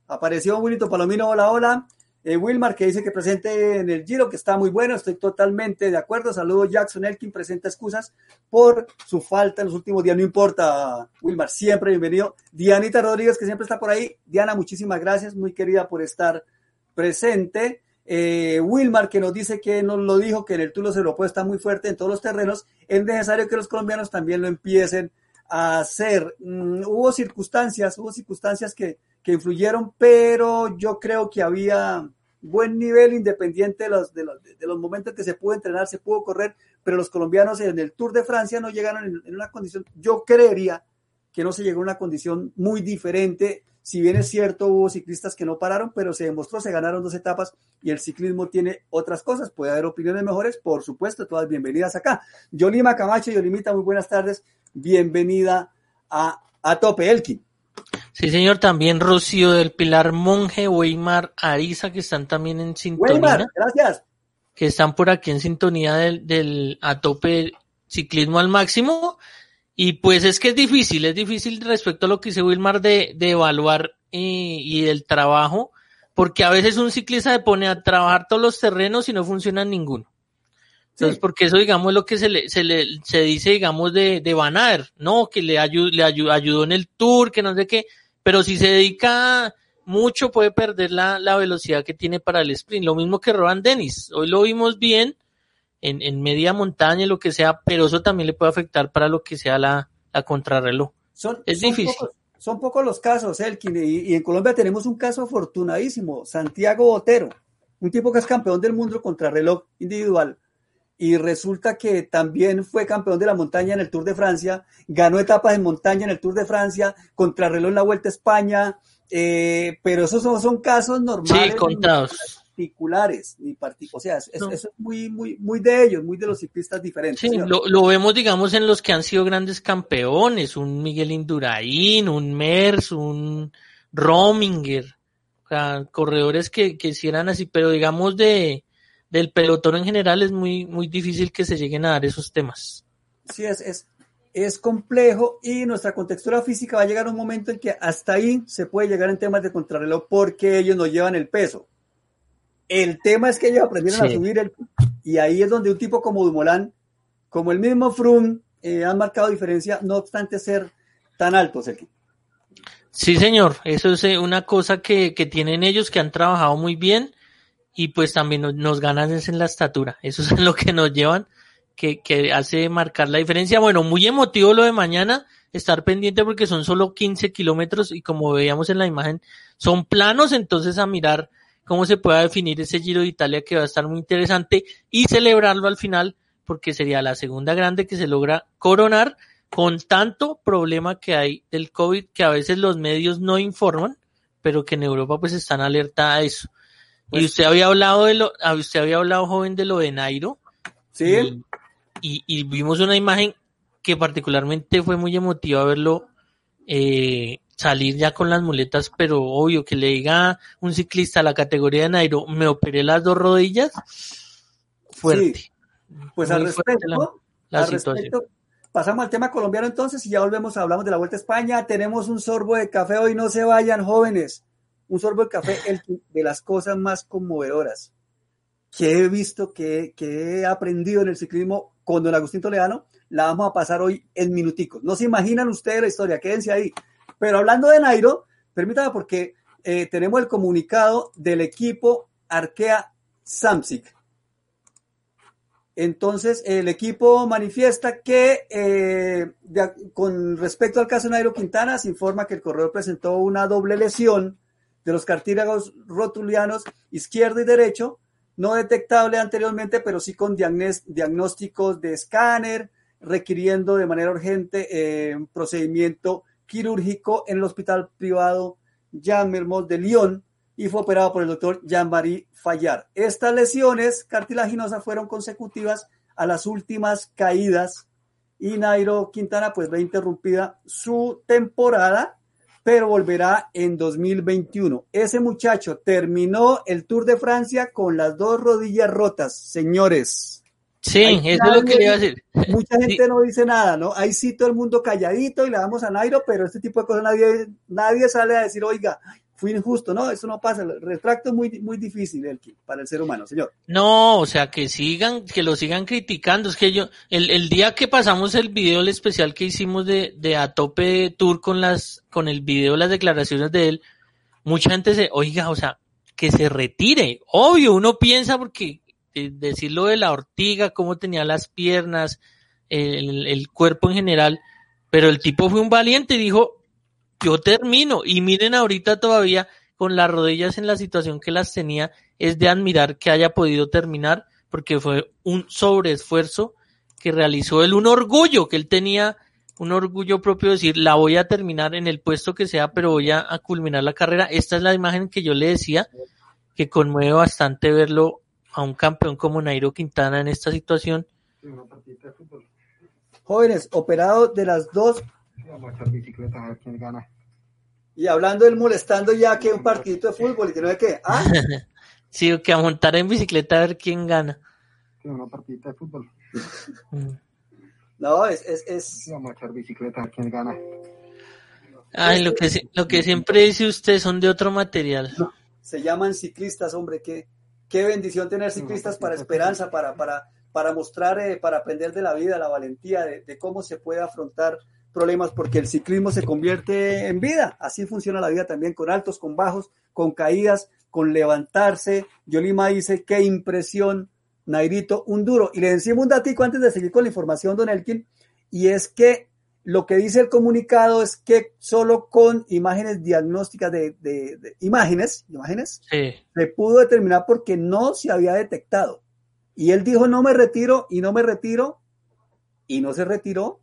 apareció Willington Palomino, hola, hola. Eh, Wilmar que dice que presente en el Giro, que está muy bueno, estoy totalmente de acuerdo. Saludos Jackson Elkin, presenta excusas por su falta en los últimos días. No importa, Wilmar, siempre bienvenido. Dianita Rodríguez, que siempre está por ahí. Diana, muchísimas gracias, muy querida por estar presente. Eh, Wilmar, que nos dice que nos lo dijo, que en el Tulo se lo puede estar muy fuerte en todos los terrenos. Es necesario que los colombianos también lo empiecen a hacer. Mm, hubo circunstancias, hubo circunstancias que que influyeron, pero yo creo que había buen nivel independiente de los, de los, de los momentos que se pudo entrenar, se pudo correr, pero los colombianos en el Tour de Francia no llegaron en una condición, yo creería que no se llegó a una condición muy diferente. Si bien es cierto, hubo ciclistas que no pararon, pero se demostró, se ganaron dos etapas y el ciclismo tiene otras cosas. Puede haber opiniones mejores, por supuesto, todas bienvenidas acá. Yolima Camacho, Yolimita, muy buenas tardes. Bienvenida a, a Tope Elkin. Sí, señor, también Rocío del Pilar Monje, Weimar, Ariza, que están también en sintonía. Weimar, gracias. Que están por aquí en sintonía del, del a tope ciclismo al máximo. Y pues es que es difícil, es difícil respecto a lo que dice Wilmar de, de evaluar eh, y del trabajo, porque a veces un ciclista se pone a trabajar todos los terrenos y no funciona ninguno. Entonces, sí. porque eso, digamos, es lo que se le, se le, se dice, digamos, de, de Van Aert, ¿no? Que le ayudó, le ayudó, ayudó en el tour, que no sé qué, pero si se dedica mucho puede perder la, la velocidad que tiene para el sprint. Lo mismo que Rohan Dennis. Hoy lo vimos bien en, en media montaña, lo que sea, pero eso también le puede afectar para lo que sea la, la contrarreloj. Son, es son difícil. Pocos, son pocos los casos, Elkin, y, y en Colombia tenemos un caso afortunadísimo, Santiago Botero, un tipo que es campeón del mundo contrarreloj individual y resulta que también fue campeón de la montaña en el Tour de Francia, ganó etapas en montaña en el Tour de Francia, contrarreloj en la Vuelta a España, eh, pero esos son, son, casos normales. Sí, contados. Particulares, ni partic o sea, es, eso es muy, muy, muy de ellos, muy de los ciclistas diferentes. Sí, lo, lo, vemos, digamos, en los que han sido grandes campeones, un Miguel Indurain, un Mers, un Rominger, o sea, corredores que, que hicieran así, pero digamos de, del pelotón en general es muy, muy difícil que se lleguen a dar esos temas. Sí, es, es, es complejo y nuestra contextura física va a llegar a un momento en que hasta ahí se puede llegar en temas de contrarreloj porque ellos no llevan el peso. El tema es que ellos aprendieron sí. a subir el y ahí es donde un tipo como Dumoulin, como el mismo Froome, eh, han marcado diferencia, no obstante ser tan altos. Sergio. Sí, señor, eso es eh, una cosa que, que tienen ellos que han trabajado muy bien y pues también nos, nos ganan es en la estatura, eso es lo que nos llevan que, que, hace marcar la diferencia. Bueno, muy emotivo lo de mañana, estar pendiente porque son solo 15 kilómetros y como veíamos en la imagen, son planos, entonces a mirar cómo se pueda definir ese Giro de Italia que va a estar muy interesante y celebrarlo al final porque sería la segunda grande que se logra coronar con tanto problema que hay del COVID que a veces los medios no informan, pero que en Europa pues están alerta a eso. Pues, y usted había hablado de lo, usted había hablado joven de lo de Nairo. Sí. Y, y, y, vimos una imagen que particularmente fue muy emotiva verlo eh, salir ya con las muletas, pero obvio que le diga un ciclista a la categoría de Nairo, me operé las dos rodillas, fuerte. Sí. Pues al respecto, la, la al respecto, pasamos al tema colombiano entonces y ya volvemos, hablamos de la Vuelta a España, tenemos un sorbo de café hoy, no se vayan jóvenes, un sorbo de café el, de las cosas más conmovedoras que he visto, que, que he aprendido en el ciclismo con don Agustín Toledano, la vamos a pasar hoy en minuticos. No se imaginan ustedes la historia, quédense ahí. Pero hablando de Nairo, permítame porque eh, tenemos el comunicado del equipo Arkea Samsic. Entonces, el equipo manifiesta que eh, con respecto al caso de Nairo Quintana, se informa que el corredor presentó una doble lesión de los cartílagos rotulianos izquierdo y derecho, no detectable anteriormente, pero sí con diagnósticos de escáner, requiriendo de manera urgente eh, un procedimiento quirúrgico en el hospital privado Jean Mermot de Lyon y fue operado por el doctor Jean-Marie Fayard. Estas lesiones cartilaginosas fueron consecutivas a las últimas caídas y Nairo Quintana pues ve interrumpida su temporada, pero volverá en 2021. Ese muchacho terminó el Tour de Francia con las dos rodillas rotas, señores. Sí, Ahí eso es lo que le iba a decir. Mucha gente sí. no dice nada, ¿no? Ahí sí todo el mundo calladito y le damos a Nairo, pero este tipo de cosas nadie, nadie sale a decir, oiga, fui injusto, no, eso no pasa, el retracto es muy, muy difícil el, para el ser humano, señor. No, o sea, que sigan, que lo sigan criticando, es que yo, el, el día que pasamos el video, el especial que hicimos de, de a tope tour con las, con el video, las declaraciones de él, mucha gente se, oiga, o sea, que se retire, obvio, uno piensa porque decir lo de la ortiga, cómo tenía las piernas, el, el, cuerpo en general, pero el tipo fue un valiente y dijo, yo termino, y miren ahorita todavía con las rodillas en la situación que las tenía, es de admirar que haya podido terminar, porque fue un sobreesfuerzo que realizó él, un orgullo que él tenía, un orgullo propio de decir, la voy a terminar en el puesto que sea, pero voy a, a culminar la carrera. Esta es la imagen que yo le decía, que conmueve bastante verlo a un campeón como Nairo Quintana en esta situación. Jóvenes, operado de las dos. Y hablando él molestando ya que un partidito de fútbol y que no de qué. ¿Ah? sí, que a montar en bicicleta a ver quién gana. Una partidita de fútbol. no, es, es, es... Vamos a echar bicicleta quién gana. Ay, lo que, lo que siempre dice usted son de otro material. No, se llaman ciclistas, hombre, que qué bendición tener ciclistas para esperanza, para, para, para mostrar, eh, para aprender de la vida, la valentía, de, de, cómo se puede afrontar problemas, porque el ciclismo se convierte en vida. Así funciona la vida también, con altos, con bajos, con caídas, con levantarse. Yolima dice, qué impresión, Nairito, un duro. Y le decimos un datico antes de seguir con la información, don Elkin, y es que lo que dice el comunicado es que solo con imágenes diagnósticas de, de, de imágenes, imágenes sí. se pudo determinar porque no se había detectado. Y él dijo, no me retiro y no me retiro y no se retiró.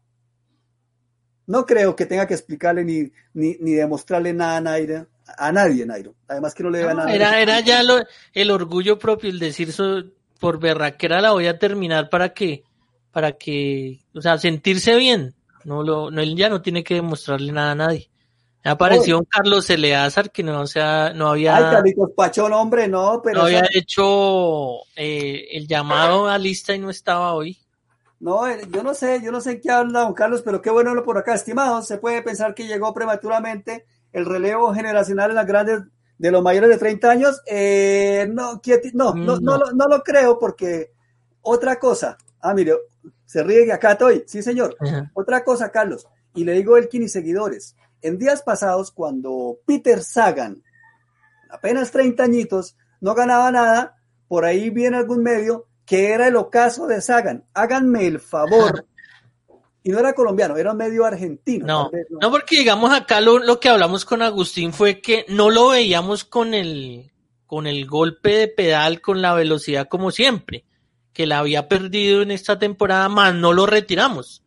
No creo que tenga que explicarle ni, ni, ni demostrarle nada a Naira. a nadie, Nairo. Además que no le debe a No, nada. era, era ya lo- el orgullo propio, el decir so- por berraquera la voy a terminar para que, para que, o sea, sentirse bien. No lo, no, él ya no tiene que demostrarle nada a nadie. Me apareció un Carlos Eleazar que no, o sea, no había, Ay, Carlitos Pachón, hombre, no, pero no había esa- hecho eh, el llamado a lista y no estaba hoy. no, eh, yo no sé, yo no sé en qué habla don Carlos, pero qué bueno lo por acá, estimados. Se puede pensar que llegó prematuramente el relevo generacional en las grandes de los mayores de 30 años. Eh, no, quieti- no, no, no, No. lo, no lo creo porque otra cosa. Ah, mire, se ríe que acá estoy. Sí, señor. Ajá. Otra cosa, Carlos, y le digo Elkin y seguidores, en días pasados, cuando Peter Sagan, apenas 30 añitos, no ganaba nada, por ahí viene algún medio que era el ocaso de Sagan. Háganme el favor. Y no era colombiano, era medio argentino. No, no, porque digamos acá lo, lo que hablamos con Agustín fue que no lo veíamos con el, con el golpe de pedal, con la velocidad como siempre, que la había perdido en esta temporada, más no lo retiramos.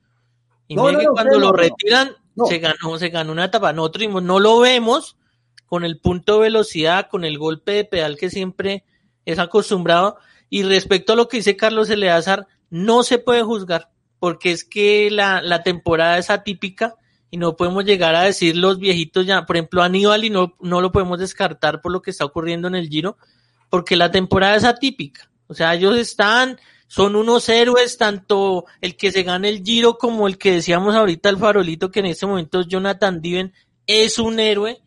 Y No, no, que cuando no, lo retiran, se ganó, se ganó una etapa. Nosotros no lo vemos con el punto de velocidad, con el golpe de pedal que siempre es acostumbrado. Y respecto a lo que dice Carlos Eleazar, no se puede juzgar, porque es que la, la temporada es atípica y no podemos llegar a decir los viejitos ya, por ejemplo, Aníbal y no, no lo podemos descartar por lo que está ocurriendo en el Giro, porque la temporada es atípica. O sea, ellos están, son unos héroes, tanto el que se gane el Giro como el que decíamos ahorita el farolito, que en este momento es Jonathan Diven, es un héroe.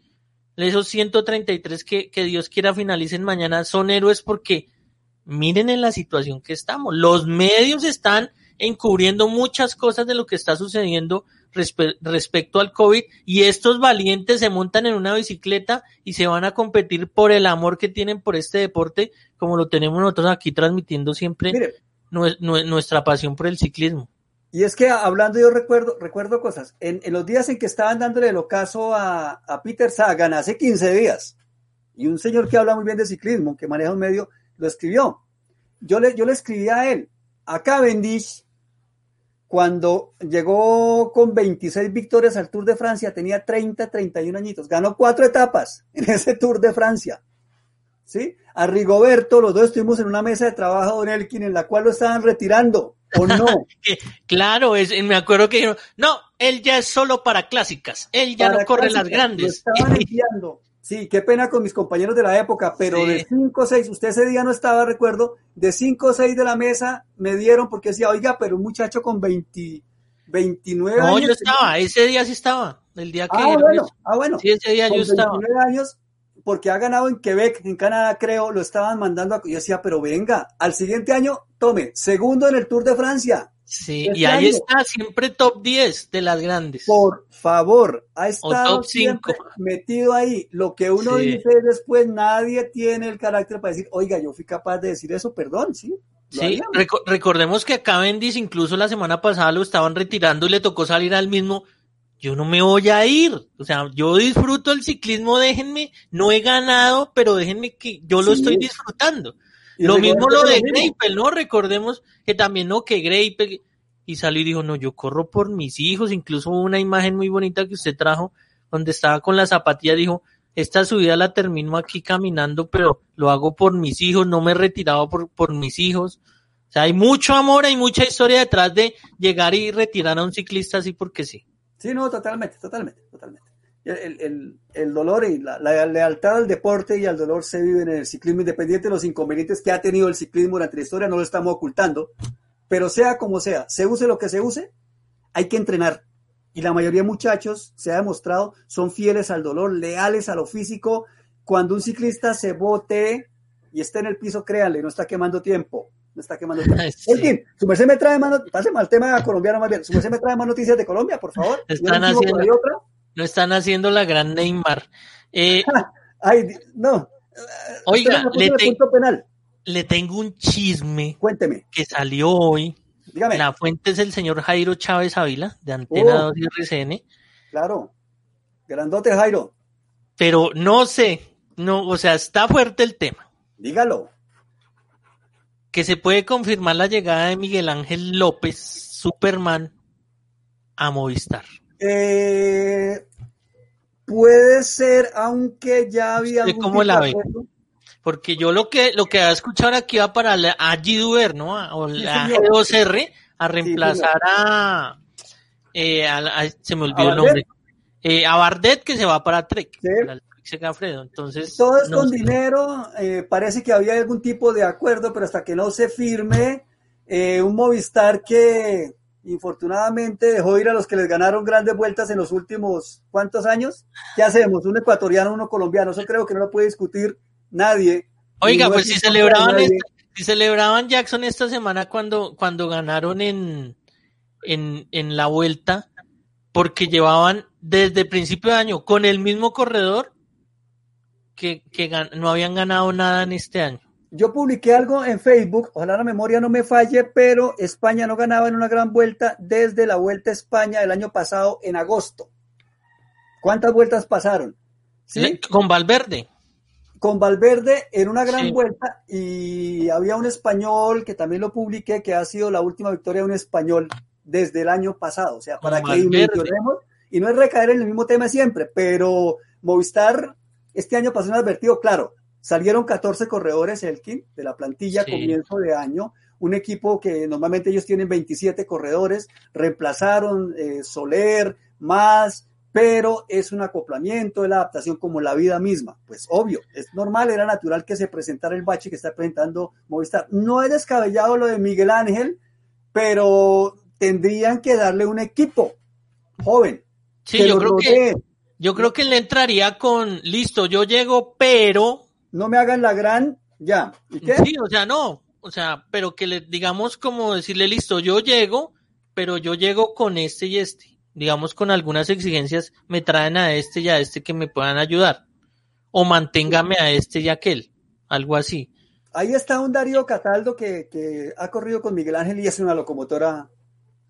Esos 133 que, que Dios quiera finalicen mañana son héroes porque miren en la situación que estamos. Los medios están encubriendo muchas cosas de lo que está sucediendo respe- respecto al COVID y estos valientes se montan en una bicicleta y se van a competir por el amor que tienen por este deporte, como lo tenemos nosotros aquí transmitiendo siempre Mire, nue- nue- nuestra pasión por el ciclismo. Y es que hablando, yo recuerdo, recuerdo cosas. En, en los días en que estaban dándole el ocaso a, a Peter Sagan, hace 15 días, y un señor que habla muy bien de ciclismo, que maneja un medio, lo escribió. Yo le, yo le escribí a él, a Cavendish, cuando llegó con 26 victorias al Tour de Francia, tenía 30, 31 añitos, ganó cuatro etapas en ese Tour de Francia. ¿Sí? A Rigoberto, los dos estuvimos en una mesa de trabajo, Don Elkin, en la cual lo estaban retirando, ¿o no? Claro, es, me acuerdo que dijeron, no, él ya es solo para clásicas, él ya Para no corre clásicas, las grandes. Lo estaban enviando. Sí, qué pena con mis compañeros de la época, pero Sí. de 5 o 6, usted ese día no estaba, recuerdo, de 5 o 6 de la mesa me dieron porque decía, oiga, pero un muchacho con 20, 29 No, años. yo estaba, ese día sí estaba, el día que Ah, bueno, ah, bueno. Sí, ese día con yo estaba. 29 años, porque ha ganado en Quebec, en Canadá, creo, lo estaban mandando a. Yo decía, pero venga, al siguiente año, tome, segundo en el Tour de Francia. Sí, y ahí está, siempre top 10 de las grandes. Por favor, ha estado top siempre metido ahí. Lo que uno Sí. dice después, nadie tiene el carácter para decir, oiga, yo fui capaz de decir eso, perdón, sí. Sí, reco- recordemos que a Cavendish incluso la semana pasada lo estaban retirando y le tocó salir al mismo. Yo no me voy a ir. O sea, yo disfruto el ciclismo, déjenme. No he ganado, pero déjenme que yo lo Sí. estoy disfrutando. Lo mismo lo de. Greipel, ¿no? Recordemos que también, ¿no? Que Greipel y salió y dijo, no, yo corro por mis hijos. Incluso una imagen muy bonita que usted trajo donde estaba con la zapatilla, dijo, esta subida la termino aquí caminando, pero lo hago por mis hijos, no me he retirado por, por mis hijos. O sea, hay mucho amor, hay mucha historia detrás de llegar y retirar a un ciclista así porque sí. Sí, no, totalmente, totalmente, totalmente. El, el- el- dolor y la, la lealtad al deporte y al dolor se vive en el ciclismo, independiente de los inconvenientes que ha tenido el ciclismo durante la historia, no lo estamos ocultando, pero sea como sea, se use lo que se use, hay que entrenar. Y la mayoría de muchachos, se ha demostrado, son fieles al dolor, leales a lo físico. Cuando un ciclista se bote y esté en el piso, créanle, no está quemando tiempo. No está quemando. Sí. En fin, su merced me trae más, al tema colombiano más bien. Su merced me trae más noticias de Colombia, por favor. Están por haciendo- ahí otra. No están haciendo la gran Neymar. Eh, Ay, no. Oiga, le te- penal. tengo un chisme Cuénteme, que salió hoy. dígame. La fuente es el señor Jairo Chávez Ávila, de Antena Oh. 2 y RCN. Claro. Grandote Jairo, Pero no sé, no, o sea, está fuerte el tema. dígalo. Que se puede confirmar la llegada de Miguel Ángel López, Superman, a Movistar. Eh, puede ser, aunque ya había ¿Usted algún cómo la ve? acuerdo. Porque yo lo que lo que a escuchar aquí va para la Agi Duer, ¿no? O la señor. G2R a reemplazar a, eh, a la- a- se me olvidó ¿A el nombre. Eh, a Bardet que se va para Trek. Sí. Segafredo. Entonces, Todo es no con dinero, eh, parece que había algún tipo de acuerdo, pero hasta que no se firme, eh, un Movistar que infortunadamente dejó ir a los que les ganaron grandes vueltas en los últimos, ¿cuántos años? ¿Qué hacemos? Un ecuatoriano, uno colombiano, eso creo que no lo puede discutir nadie. Oiga, pues si celebraban, esta- si celebraban Jackson esta semana cuando, cuando ganaron en, en, en la vuelta, porque llevaban desde principio de año con el mismo corredor que, que no habían ganado nada en este año. Yo publiqué algo en Facebook, ojalá la memoria no me falle, pero España no ganaba en una gran vuelta desde la Vuelta a España del año pasado en agosto. ¿Cuántas vueltas pasaron? ¿Sí? Con Valverde. Con Valverde en una gran Sí. vuelta y había un español que también lo publiqué que ha sido la última victoria de un español desde el año pasado. O sea, Con para que Valverde. dimensionemos y no es recaer en el mismo tema siempre, pero Movistar este año pasó un advertido, claro, salieron 14 corredores Elkin de la plantilla Sí. comienzo de año, un equipo que normalmente ellos tienen 27 corredores, reemplazaron eh, Soler, más, pero es un acoplamiento, es la adaptación como la vida misma. Pues obvio, es normal, era natural que se presentara el bache que está presentando Movistar. No es descabellado lo de Miguel Ángel, pero tendrían que darle un equipo joven. Sí, yo creo que, yo creo que le entraría con, listo, yo llego, pero, No me hagan la gran, ya. ¿Y qué? sí, o sea, no, o sea, pero que le digamos como decirle, listo, yo llego, pero yo llego con este y este, digamos con algunas exigencias, me traen a este y a este que me puedan ayudar, o manténgame a este y a aquel, algo así. Ahí está un Darío Cataldo que, que ha corrido con Miguel Ángel y es una locomotora.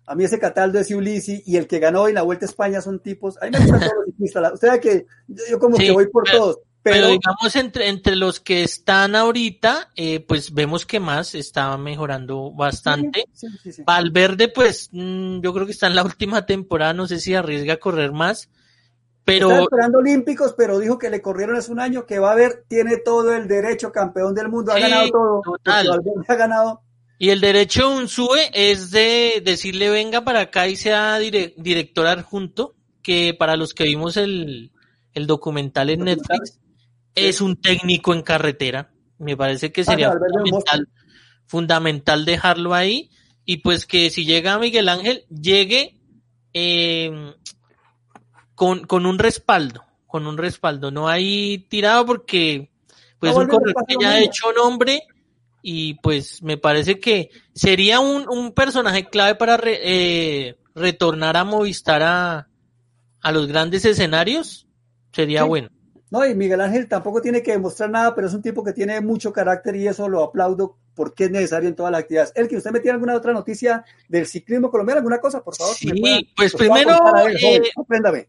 A mí ese Cataldo es Ulisi y el que ganó hoy la Vuelta a España son tipos. A mí me gustan todos los ciclistas. Usted sabe que yo, yo como Sí, que voy por pero- todos. Pero, Pero, digamos, entre, entre los que están ahorita, eh, pues vemos que más está mejorando bastante. Sí, sí, sí. Valverde, pues mm, yo creo que está en la última temporada, no sé si arriesga a correr más, pero Está esperando olímpicos, pero dijo que le corrieron hace un año, que va a ver, tiene todo el derecho, campeón del mundo, ha ganado todo. total. ha ganado. y el derecho de un sube es de decirle venga para acá y sea dire- director adjunto, que para los que vimos el, el documental en. Netflix, es un técnico en carretera. Me parece que sería Ah, en fundamental, fundamental dejarlo ahí y pues que si llega Miguel Ángel, llegue eh, con, con un respaldo, con un respaldo, no ahí tirado porque pues No un corredor que ya ha hecho nombre y pues me parece que sería un, un personaje clave para re- eh, retornar a Movistar a, a los grandes escenarios, sería Sí. bueno. No, y Miguel Ángel tampoco tiene que demostrar nada, pero es un tipo que tiene mucho carácter y eso lo aplaudo porque es necesario en todas las actividades. El que usted me tiene alguna otra noticia del ciclismo colombiano, alguna cosa, por favor. me Sí, pueda- pues primero, él, joven. eh, Apréndame.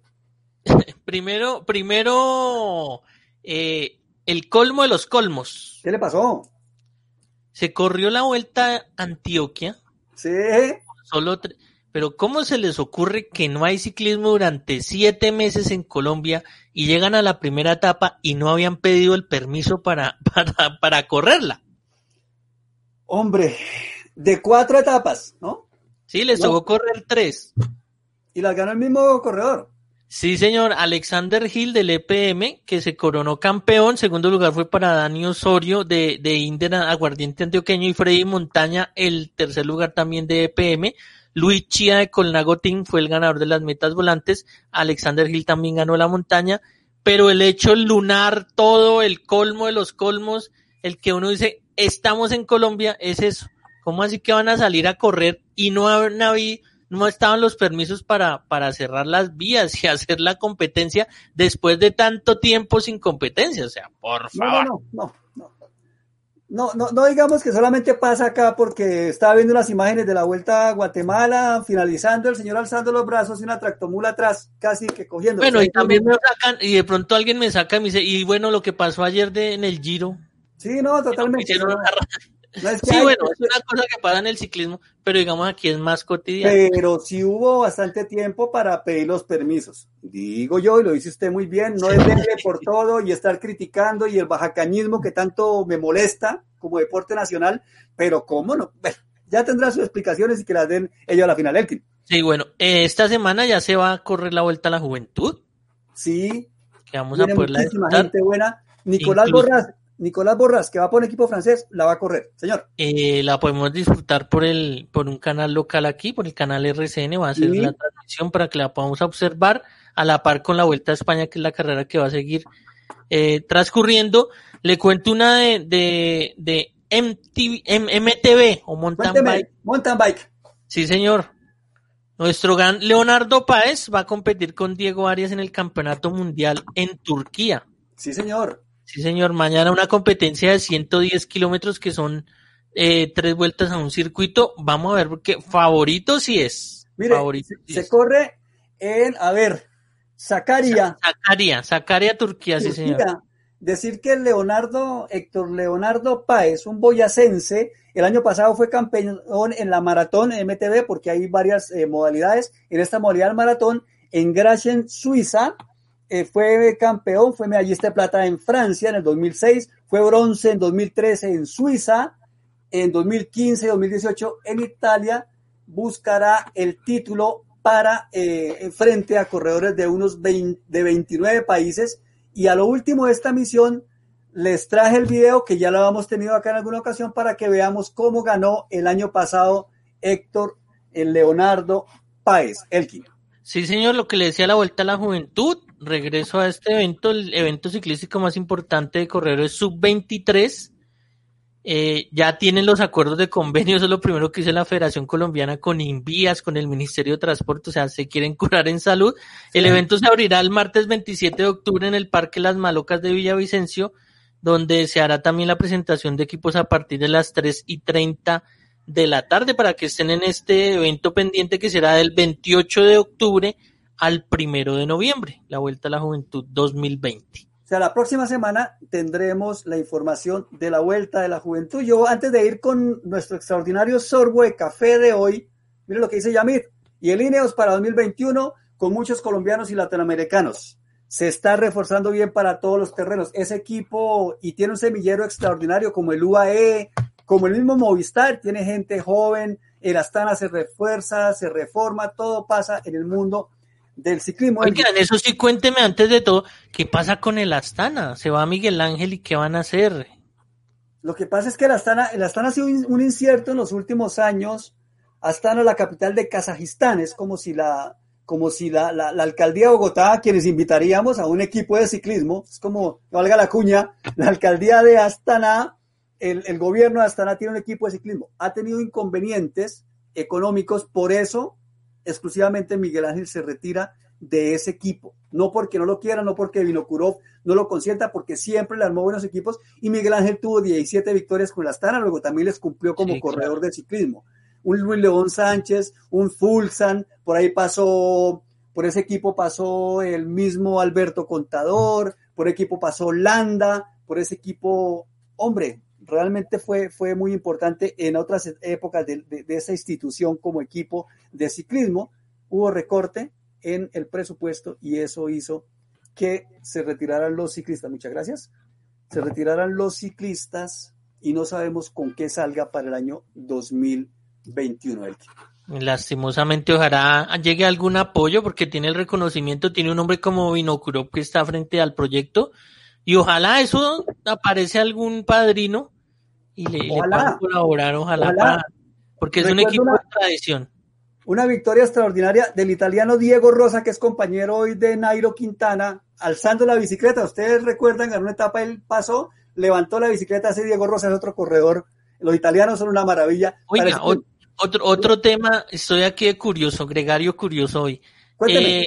Primero, primero, eh, el colmo de los colmos. ¿Qué le pasó? Se corrió la vuelta a Antioquia, Sí, solo tre- pero ¿cómo se les ocurre que no hay ciclismo durante siete meses en Colombia y llegan a la primera etapa y no habían pedido el permiso para, para, para correrla? hombre, de cuatro etapas, ¿no? Sí, les No. tocó correr tres. Y las ganó el mismo corredor. Sí, señor, Alexander Hill del EPM, que se coronó campeón. Segundo lugar fue para Dani Osorio de, de Inder Aguardiente Antioqueño y Freddy Montaña, el tercer lugar también de EPM. Luis Chía de Colnagotín fue el ganador de las metas volantes. Alexander Hill también ganó la montaña. Pero el hecho lunar, todo, el colmo de los colmos, el que uno dice, estamos en Colombia, es eso. ¿Cómo así que van a salir a correr y no habido no estaban los permisos para, para cerrar las vías y hacer la competencia después de tanto tiempo sin competencia. O sea, por favor. no, no, no, no. No, no, no digamos que solamente pasa acá porque estaba viendo las imágenes de la vuelta a Guatemala, finalizando el señor alzando los brazos y una tractomula atrás, casi que cogiendo. Bueno, y también me sacan, y de pronto alguien me saca y me dice, y bueno, lo que pasó ayer de, en el Giro. Sí, no totalmente. Sí, bueno, es una cosa que pasa en el ciclismo, pero digamos aquí es más cotidiano. Pero sí hubo bastante tiempo para pedir los permisos. Digo yo, y lo dice usted muy bien, no es darle por todo y estar criticando y el bajacañismo que tanto me molesta como deporte nacional, pero cómo no. Bueno, ya tendrá sus explicaciones y que las den ellos a la final, Elkin. Sí, bueno, eh, esta semana ya se va a correr la Vuelta a la Juventud, Sí, que vamos a viene poderla gente buena. Nicolás Incluso- Borras, Nicolás Borras, que va por un equipo francés, la va a correr. Señor, Eh, la podemos disfrutar por el por un canal local aquí, por el canal RCN, va a ser Sí. la transmisión para que la podamos observar a la par con la Vuelta a España, que es la carrera que va a seguir eh, transcurriendo. Le cuento una de, de, de MTV, M- MTV o Mountain cuénteme, Bike. mountain bike. Sí, señor. Nuestro gran Leonardo Páez va a competir con Diego Arias en el Campeonato Mundial en Turquía. Sí, señor. Sí, señor. Mañana una competencia de 110 kilómetros que son eh, tres vueltas a un circuito. Vamos a ver porque favorito sí es. Mire, favorito sí se es. corre en, a ver, Zacaria. Zacaria, Zacaria, Turquía, sí, señor. Decir que Leonardo, Héctor Leonardo Páez, un boyacense, el año pasado fue campeón en la maratón MTV, porque hay varias eh, modalidades. En esta modalidad del maratón, en Gration, Suiza, eh, fue campeón, fue medallista de plata en Francia en el 2006, fue bronce en 2013 en Suiza, en 2015 2018 en Italia, buscará el título para eh, frente a corredores de unos 20 de 29 países. Y a lo último de esta misión, les traje el video que ya lo habíamos tenido acá en alguna ocasión para que veamos cómo ganó el año pasado Héctor el Leonardo Páez, Elkin. Sí, señor, lo que le decía la Vuelta a la Juventud, regreso a este evento, el evento ciclístico más importante de corredores sub-23. Eh, ya tienen los acuerdos de convenio, eso es lo primero que hizo la Federación Colombiana con Invías, con el Ministerio de Transporte, o sea, se quieren curar en salud. El evento se abrirá el martes 27 de octubre en el Parque Las Malocas de Villavicencio, donde se hará también la presentación de equipos a partir de las 3 y 30 de la tarde para que estén en este evento pendiente que será del 28 de octubre al primero de noviembre, la Vuelta a la Juventud 2020. O sea, la próxima semana tendremos la información de la Vuelta de la Juventud. Yo, antes de ir con nuestro extraordinario sorbo de café de hoy, mire lo que dice Yamit. Y el INEOS para 2021 con muchos colombianos y latinoamericanos. Se está reforzando bien para todos los terrenos. Ese equipo y tiene un semillero extraordinario como el UAE, como el mismo Movistar, tiene gente joven, el Astana se refuerza, se reforma, todo pasa en el mundo del ciclismo. Oigan, eso sí, cuénteme antes de todo, ¿qué pasa con el Astana? ¿Se va Miguel Ángel y qué van a hacer? Lo que pasa es que el Astana, el Astana ha sido un, incierto en los últimos años. Astana, la capital de Kazajistán, es como si la, como si la, la, la, alcaldía de Bogotá, a quienes invitaríamos a un equipo de ciclismo, es como, no valga la cuña, la alcaldía de Astana, el, el gobierno de Astana tiene un equipo de ciclismo, ha tenido inconvenientes económicos, por eso exclusivamente Miguel Ángel se retira de ese equipo, no porque no lo quiera, no porque Vinokurov no lo consienta, porque siempre le armó buenos equipos y Miguel Ángel tuvo 17 victorias con la Astana, luego también les cumplió como sí, corredor claro. de ciclismo. Un Luis León Sánchez, un Fulsan, por ahí pasó, por ese equipo pasó el mismo Alberto Contador, por equipo pasó Landa, por ese equipo, hombre, realmente fue, fue muy importante en otras épocas de, de, de esa institución como equipo de ciclismo. Hubo recorte en el presupuesto y eso hizo que se retiraran los ciclistas. Muchas gracias. Se retiraran los ciclistas y no sabemos con qué salga para el año 2021. Elke. Lastimosamente, ojalá llegue algún apoyo porque tiene el reconocimiento, tiene un hombre como Vinokurov que está frente al proyecto y ojalá eso aparece algún padrino y le, le puedan colaborar, ojalá, ojalá. Para, porque es Recuerdo un equipo una, de tradición. Una victoria extraordinaria del italiano Diego Rosa, que es compañero hoy de Nairo Quintana, alzando la bicicleta. Ustedes recuerdan en una etapa él pasó, levantó la bicicleta, ese Diego Rosa es otro corredor. Los italianos son una maravilla. Oiga, otro, otro tema, estoy aquí de curioso, gregario curioso hoy. Eh,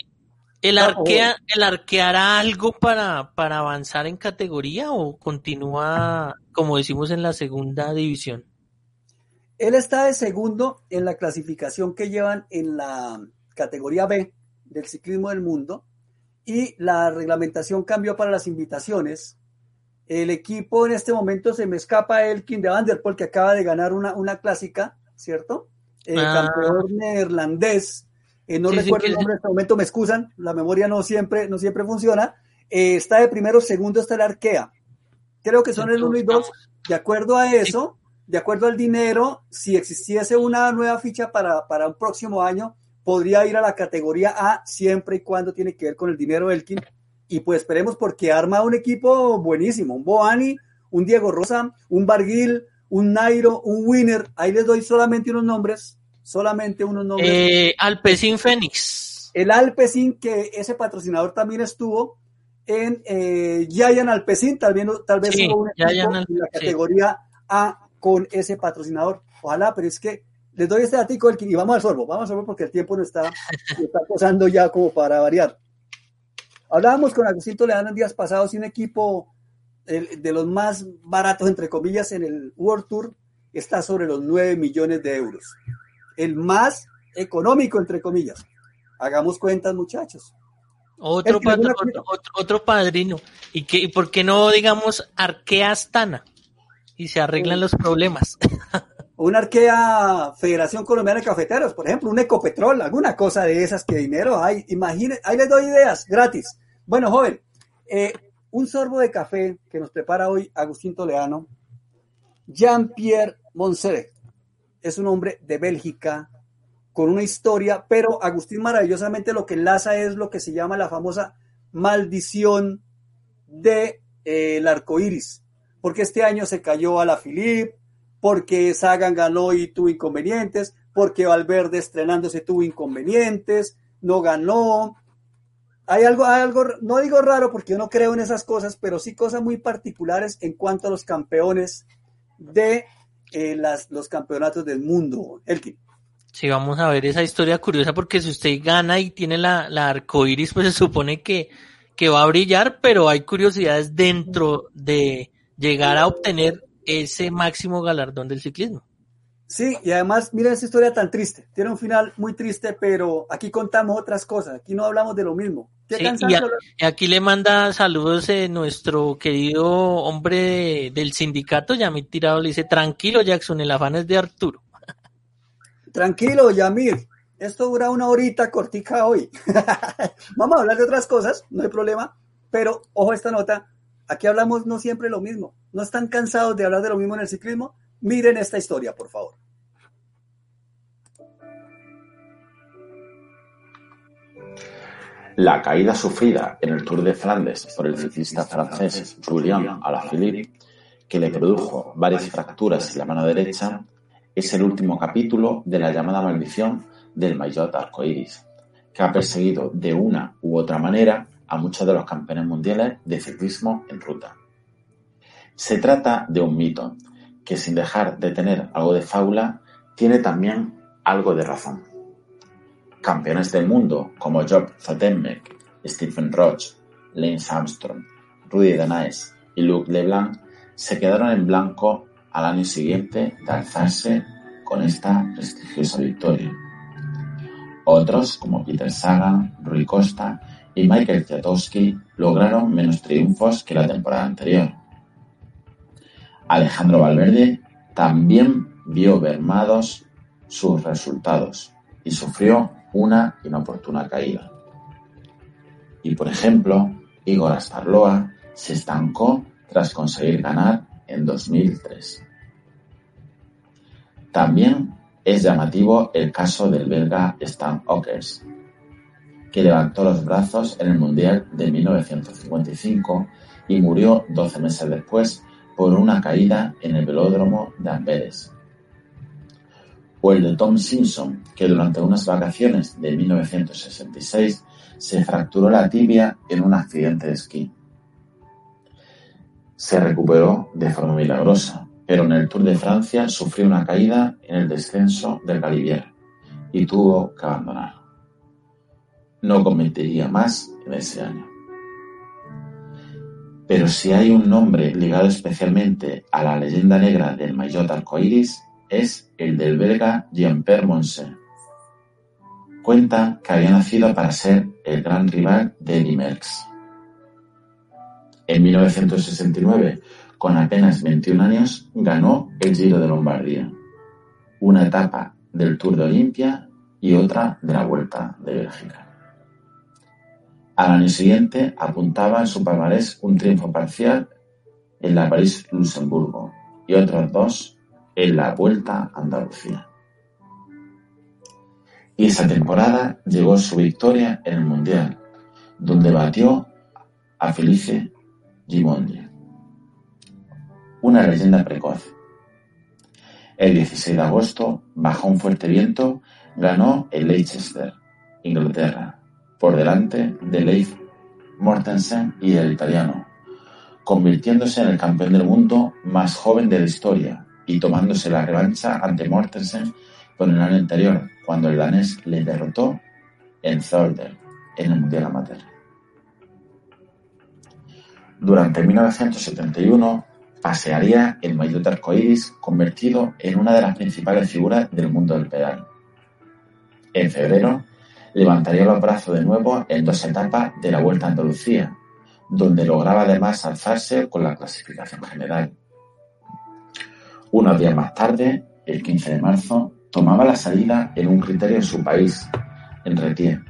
¿El, arquea, ¿El arqueará algo para, para avanzar en categoría o continúa, como decimos, en la segunda división? Él está de segundo en la clasificación que llevan en la categoría B del ciclismo del mundo y la reglamentación cambió para las invitaciones El equipo en este momento se me escapa Elkin de Vanderpool, que acaba de ganar una, una clásica, ¿cierto? El Ah. campeón neerlandés. Eh, no Sí, recuerdo el nombre en este momento, me excusan, la memoria no siempre, no siempre funciona. Eh, está de primero, segundo está el Arkea. Creo que son el 1 y 2. De acuerdo a eso, de acuerdo al dinero, si existiese una nueva ficha para, para un próximo año, podría ir a la categoría A siempre y cuando tiene que ver con el dinero Elkin. Y pues esperemos porque arma un equipo buenísimo. Un Boani, un Diego Rosa, un Barguil, un Nairo, un Winner. Ahí les doy solamente unos nombres. Solamente unos nombres. Eh, Alpecin Fénix. El Alpecin, que ese patrocinador también estuvo en eh, Giant Alpecin, tal vez, tal vez Sí, hubo un equipo en la sí. categoría A con ese patrocinador. Ojalá, pero es que les doy este datico y vamos al sorbo, vamos al sorbo porque el tiempo no está, no está posando ya como para variar. Hablábamos con Agustín Toledano en días pasados y un equipo de los más baratos, entre comillas, en el World Tour está sobre los 9 millones de euros. El más económico, entre comillas. Hagamos cuentas, muchachos. Otro, patro- otro, otro- padrino. ¿Y, qué, ¿Y por qué no, digamos, Arkea Astana? Y se arreglan los problemas. Una arquea Federación Colombiana de Cafeteros, por ejemplo, un Ecopetrol, alguna cosa de esas que dinero hay. Imaginen, ahí les doy ideas gratis. Bueno, joven, eh, un sorbo de café que nos prepara hoy Agustín Toleano. Jean-Pierre Montserrat es un hombre de Bélgica con una historia, pero Agustín maravillosamente lo que enlaza es lo que se llama la famosa maldición de eh, el arco iris, porque este año se cayó a la Philippe, porque Sagan ganó y tuvo inconvenientes, porque Valverde estrenándose tuvo inconvenientes, no ganó. Hay algo, hay algo, no digo raro porque yo no creo en esas cosas, pero sí cosas muy particulares en cuanto a los campeones de eh, las, los campeonatos del mundo. Elkin. Sí, vamos a ver esa historia curiosa porque si usted gana y tiene la, la arcoiris, pues se supone que, que va a brillar, pero hay curiosidades dentro de llegar a obtener ese máximo galardón del ciclismo. Sí, y además, miren esa historia tan triste. Tiene un final muy triste, pero aquí contamos otras cosas. Aquí no hablamos de lo mismo. Qué Sí, y, a- y aquí le manda saludos eh, nuestro querido hombre de- del sindicato, Yamit Tirado, le dice, tranquilo Jackson, el afán es de Arturo. Tranquilo, Yamir. Esto dura una horita cortica hoy. Vamos a hablar de otras cosas, no hay problema. Pero ojo esta nota. Aquí hablamos no siempre lo mismo. ¿No están cansados de hablar de lo mismo en el ciclismo? Miren esta historia, por favor. La caída sufrida en el Tour de Flandes por el ciclista francés Julien Alaphilippe, que le produjo varias fracturas en la mano derecha, es el último capítulo de la llamada maldición del maillot arcoíris, que ha perseguido de una u otra manera a muchos de los campeones mundiales de ciclismo en ruta. Se trata de un mito que sin dejar de tener algo de fábula, tiene también algo de razón. Campeones del mundo como Job Zotenbeck, Stephen Roche, Lance Armstrong, Rudy Denaes y Luc Leblanc se quedaron en blanco al año siguiente de alzarse con esta prestigiosa victoria. Otros, como Peter Sagan, Rui Costa y Michael Kwiatkowski, lograron menos triunfos que la temporada anterior. Alejandro Valverde también vio mermados sus resultados y sufrió una inoportuna caída. Y por ejemplo, Igor Astarloa se estancó tras conseguir ganar en 2003. También es llamativo el caso del belga Stan Ockers, que levantó los brazos en el Mundial de 1955 y murió 12 meses después por una caída en el velódromo de Amberes. O el de Tom Simpson, que durante unas vacaciones de 1966 se fracturó la tibia en un accidente de esquí. Se recuperó de forma milagrosa, pero en el Tour de Francia sufrió una caída en el descenso del Galibier y tuvo que abandonar. No competiría más en ese año. Pero si hay un nombre ligado especialmente a la leyenda negra del maillot arcoíris, es el del belga Jean-Pierre Monset. Cuenta que había nacido para ser el gran rival de Merckx. En 1969, con apenas 21 años, ganó el Giro de Lombardía, una etapa del Tour de Olimpia y otra de la Vuelta de Bélgica. Al año siguiente apuntaba en su palmarés un triunfo parcial en la París-Luxemburgo y otros dos en la Vuelta a Andalucía. Y esa temporada llegó su victoria en el Mundial, donde batió a Felice Gimondi, una leyenda precoz. El 16 de agosto, bajo un fuerte viento, ganó el Leicester, Inglaterra, por delante de Leif Mortensen y el italiano, convirtiéndose en el campeón del mundo más joven de la historia y tomándose la revancha ante Mortensen por el año anterior, cuando el danés le derrotó en Zolder en el Mundial Amateur. Durante 1971 pasearía el maillot arcoíris convertido en una de las principales figuras del mundo del pedal. En febrero levantaría los brazos de nuevo en dos etapas de la Vuelta a Andalucía, donde lograba además alzarse con la clasificación general. Unos días más tarde, el 15 de marzo, tomaba la salida en un criterio en su país, en Retier.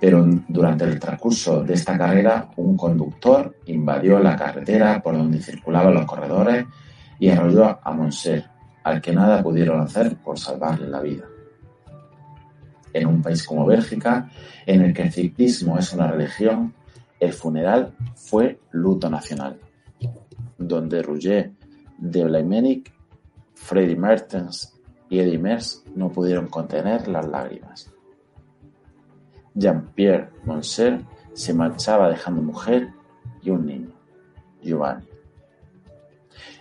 Pero durante el transcurso de esta carrera, un conductor invadió la carretera por donde circulaban los corredores y arrolló a Monser, al que nada pudieron hacer por salvarle la vida en un país como Bélgica, en el que el ciclismo es una religión, el funeral fue luto nacional, donde Roger de Blamenic, Freddy Mertens y Eddie Merckx no pudieron contener las lágrimas. Jean-Pierre Monser se marchaba dejando mujer y un niño, Giovanni.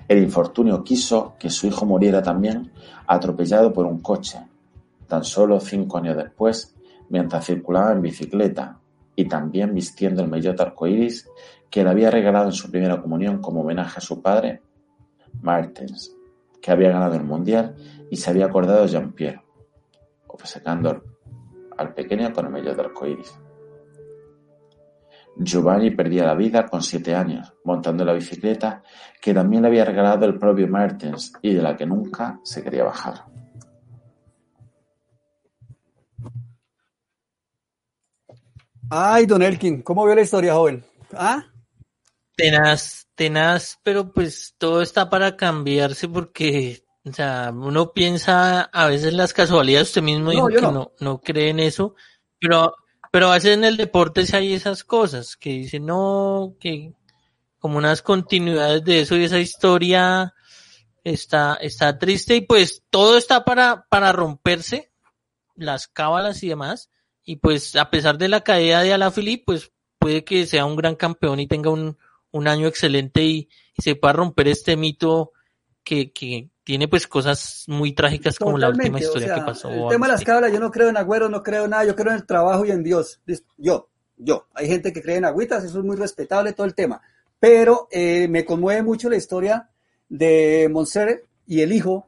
El infortunio quiso que su hijo muriera también atropellado por un coche, tan solo cinco años después, mientras circulaba en bicicleta y también vistiendo el maillot arcoíris que le había regalado en su primera comunión como homenaje a su padre, Martens, que había ganado el mundial y se había acordado de Jean-Pierre, obcecando al pequeño con el maillot arcoíris. Giovanni perdía la vida con siete años, montando la bicicleta que también le había regalado el propio Martens y de la que nunca se quería bajar. Ay, Don Elkin, ¿cómo vio la historia, joven? ¿Ah? Tenaz, tenaz, pero pues todo está para cambiarse porque, o sea, uno piensa a veces las casualidades, usted mismo dijo que no. no, cree en eso, pero, pero a veces en el deporte sí hay esas cosas que dicen, no, que como unas continuidades de eso y esa historia está, está triste y pues todo está para, para romperse, las cábalas y demás, y pues a pesar de la caída de Alaphilippe, pues puede que sea un gran campeón y tenga un, un año excelente y, se pueda romper este mito que, que tiene pues cosas muy trágicas como la última historia que pasó. El tema de las cábalas, yo no creo en agüero, no creo en nada, yo creo en el trabajo y en Dios. Yo, yo. Hay gente que cree en agüitas, eso es muy respetable todo el tema. Pero eh, me conmueve mucho la historia de Monser y el hijo,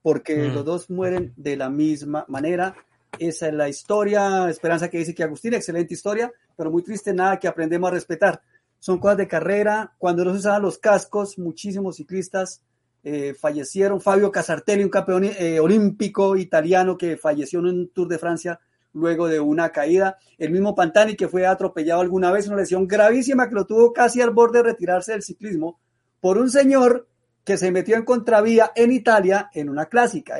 porque mm. los dos mueren de la misma manera esa es la historia. Esperanza que dice que Agustín, excelente historia, pero muy triste, nada que aprendemos a respetar. Son cosas de carrera. Cuando no se usaban los cascos, muchísimos ciclistas eh, fallecieron. Fabio Casartelli, un campeón eh, olímpico italiano que falleció en un Tour de Francia luego de una caída. El mismo Pantani que fue atropellado alguna vez, una lesión gravísima que lo tuvo casi al borde de retirarse del ciclismo por un señor que se metió en contravía en Italia en una clásica.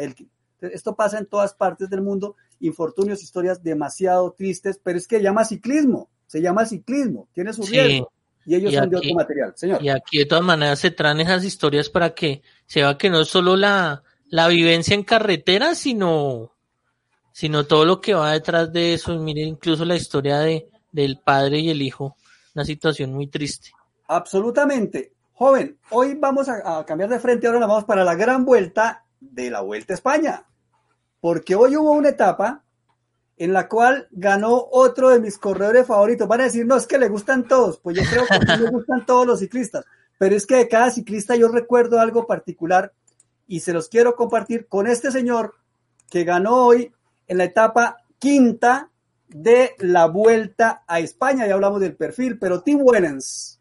Esto pasa en todas partes del mundo infortunios, historias demasiado tristes, pero es que llama ciclismo, se llama ciclismo, tiene su riesgo. Y ellos son de otro material, señor. Y aquí de todas maneras se traen esas historias para que se vea que no es solo la, la vivencia en carretera, sino, sino todo lo que va detrás de eso. Y miren incluso la historia de, del padre y el hijo, una situación muy triste. Absolutamente. Joven, hoy vamos a, a cambiar de frente, ahora nos vamos para la gran vuelta de la Vuelta a España porque hoy hubo una etapa en la cual ganó otro de mis corredores favoritos. Van a decir, no, es que le gustan todos. Pues yo creo que le gustan todos los ciclistas. Pero es que de cada ciclista yo recuerdo algo particular y se los quiero compartir con este señor que ganó hoy en la etapa quinta de la vuelta a España. Ya hablamos del perfil, pero Tim Wellens,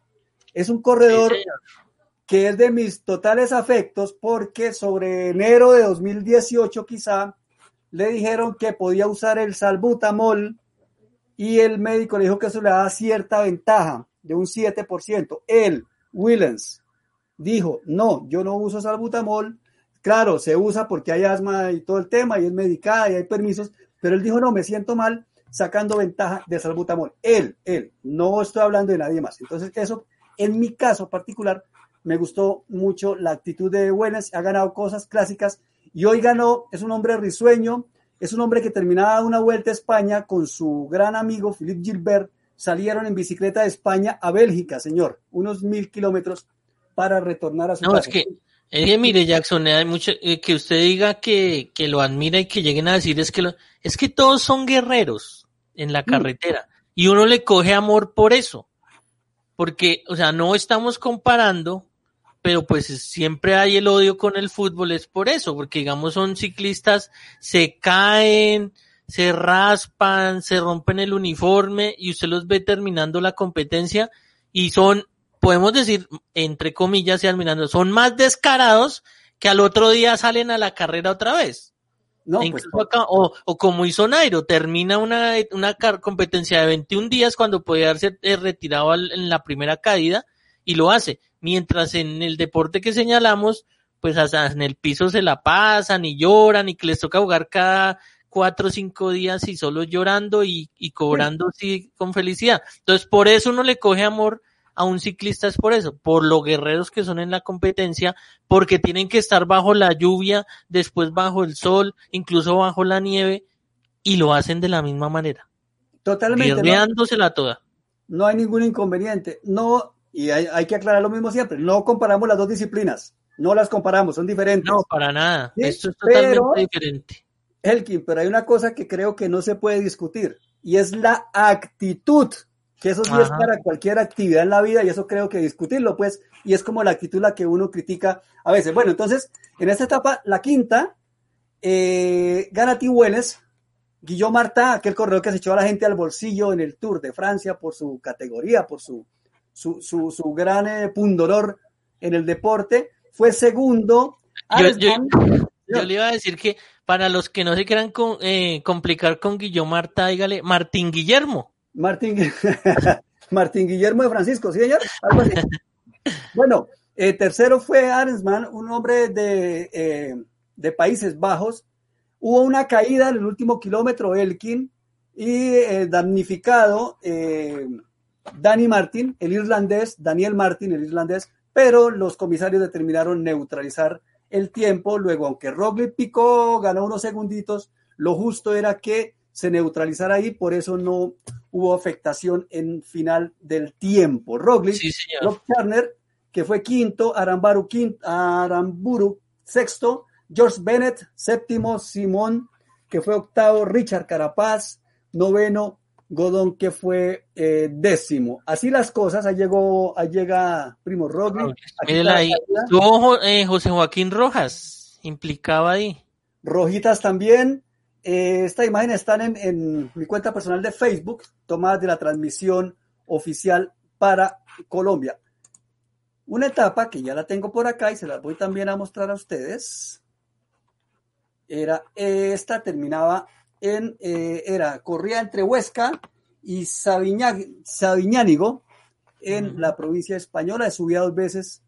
Es un corredor Sí, que es de mis totales afectos porque sobre enero de 2018 quizá le dijeron que podía usar el salbutamol y el médico le dijo que eso le daba cierta ventaja de un 7%. Él, Willens, dijo, no, yo no uso salbutamol. Claro, se usa porque hay asma y todo el tema y es medicada y hay permisos, pero él dijo, no, me siento mal sacando ventaja de salbutamol. Él, él, no estoy hablando de nadie más. Entonces, eso, en mi caso particular, me gustó mucho la actitud de Wellens, ha ganado cosas clásicas y hoy ganó, es un hombre risueño, es un hombre que terminaba una vuelta a España con su gran amigo Philippe Gilbert, salieron en bicicleta de España a Bélgica, señor, unos mil kilómetros para retornar a su No, casa. es que, es que mire, Jackson, hay mucho, eh, que usted diga que, que lo admira y que lleguen a decir es que lo- es que todos son guerreros en la carretera y uno le coge amor por eso. Porque, o sea, no estamos comparando, pero pues siempre hay el odio con el fútbol, es por eso, porque digamos son ciclistas, se caen, se raspan, se rompen el uniforme y usted los ve terminando la competencia y son, podemos decir, entre comillas y admirando, son más descarados que al otro día salen a la carrera otra vez. No, pues, acá- o, o como hizo Nairo, termina una, una competencia de 21 días cuando podía haberse eh, retirado al- en la primera caída y lo hace. Mientras en el deporte que señalamos, pues hasta en el piso se la pasan y lloran y que les toca jugar cada cuatro o cinco días y solo llorando y, y cobrando sí con felicidad. Entonces por eso uno le coge amor a un ciclista es por eso, por lo guerreros que son en la competencia, porque tienen que estar bajo la lluvia, después bajo el sol, incluso bajo la nieve, y lo hacen de la misma manera, totalmente. ¿no? guerreándosela toda. no hay ningún inconveniente. No, y hay, hay que aclarar lo mismo siempre, no comparamos las dos disciplinas, no las comparamos, son diferentes. No, para nada, Sí, esto es totalmente pero- diferente. Elkin, pero hay una cosa que creo que no se puede discutir y es la actitud, que eso sí es para cualquier actividad en la vida y eso creo que discutirlo, pues, y es como la actitud la que uno critica a veces. Bueno, entonces, en esta etapa, la quinta, eh, gana Tim Welles, Guillaume Marta, aquel corredor que se echó a la gente al bolsillo en el Tour de Francia por su categoría, por su, su, su, su gran eh, en el deporte, fue segundo. Yo- yo- le iba a decir que para los que no se quieran eh, complicar con Guillermo Marta, dígale Martín Guillermo. Martín, Martín Guillermo de Francisco, ¿sí, señor? Algo así. Bueno, eh, tercero fue Arensman, un hombre de, eh, de Países Bajos. Hubo una caída en el último kilómetro, Elkin, y damnificado eh, Danny Martin, el irlandés, Daniel Martin, el irlandés, pero los comisarios determinaron neutralizar el tiempo. Luego, aunque Roglic picó, ganó unos segunditos, lo justo era que se neutralizara ahí, por eso no hubo afectación en final del tiempo. Roglic, Sí. Rob Turner, que fue quinto, Arambaru, quinto, Aramburu sexto, George Bennett séptimo, Simón, que fue octavo, Richard Carapaz, noveno, Godón, que fue eh, décimo. Así las cosas, ahí llegó, ahí llega Primo Roglic. Ahí. la Jo- eh, José Joaquín Rojas, implicaba ahí. rojitas también. Eh, esta imagen están en, en mi cuenta personal de Facebook, tomadas de la transmisión oficial para Colombia. Una etapa que ya la tengo por acá y se las voy también a mostrar a ustedes. Era esta, terminaba en, eh, era, corría entre Huesca y Sabiñá- Sabiñánigo en la provincia española, subía dos veces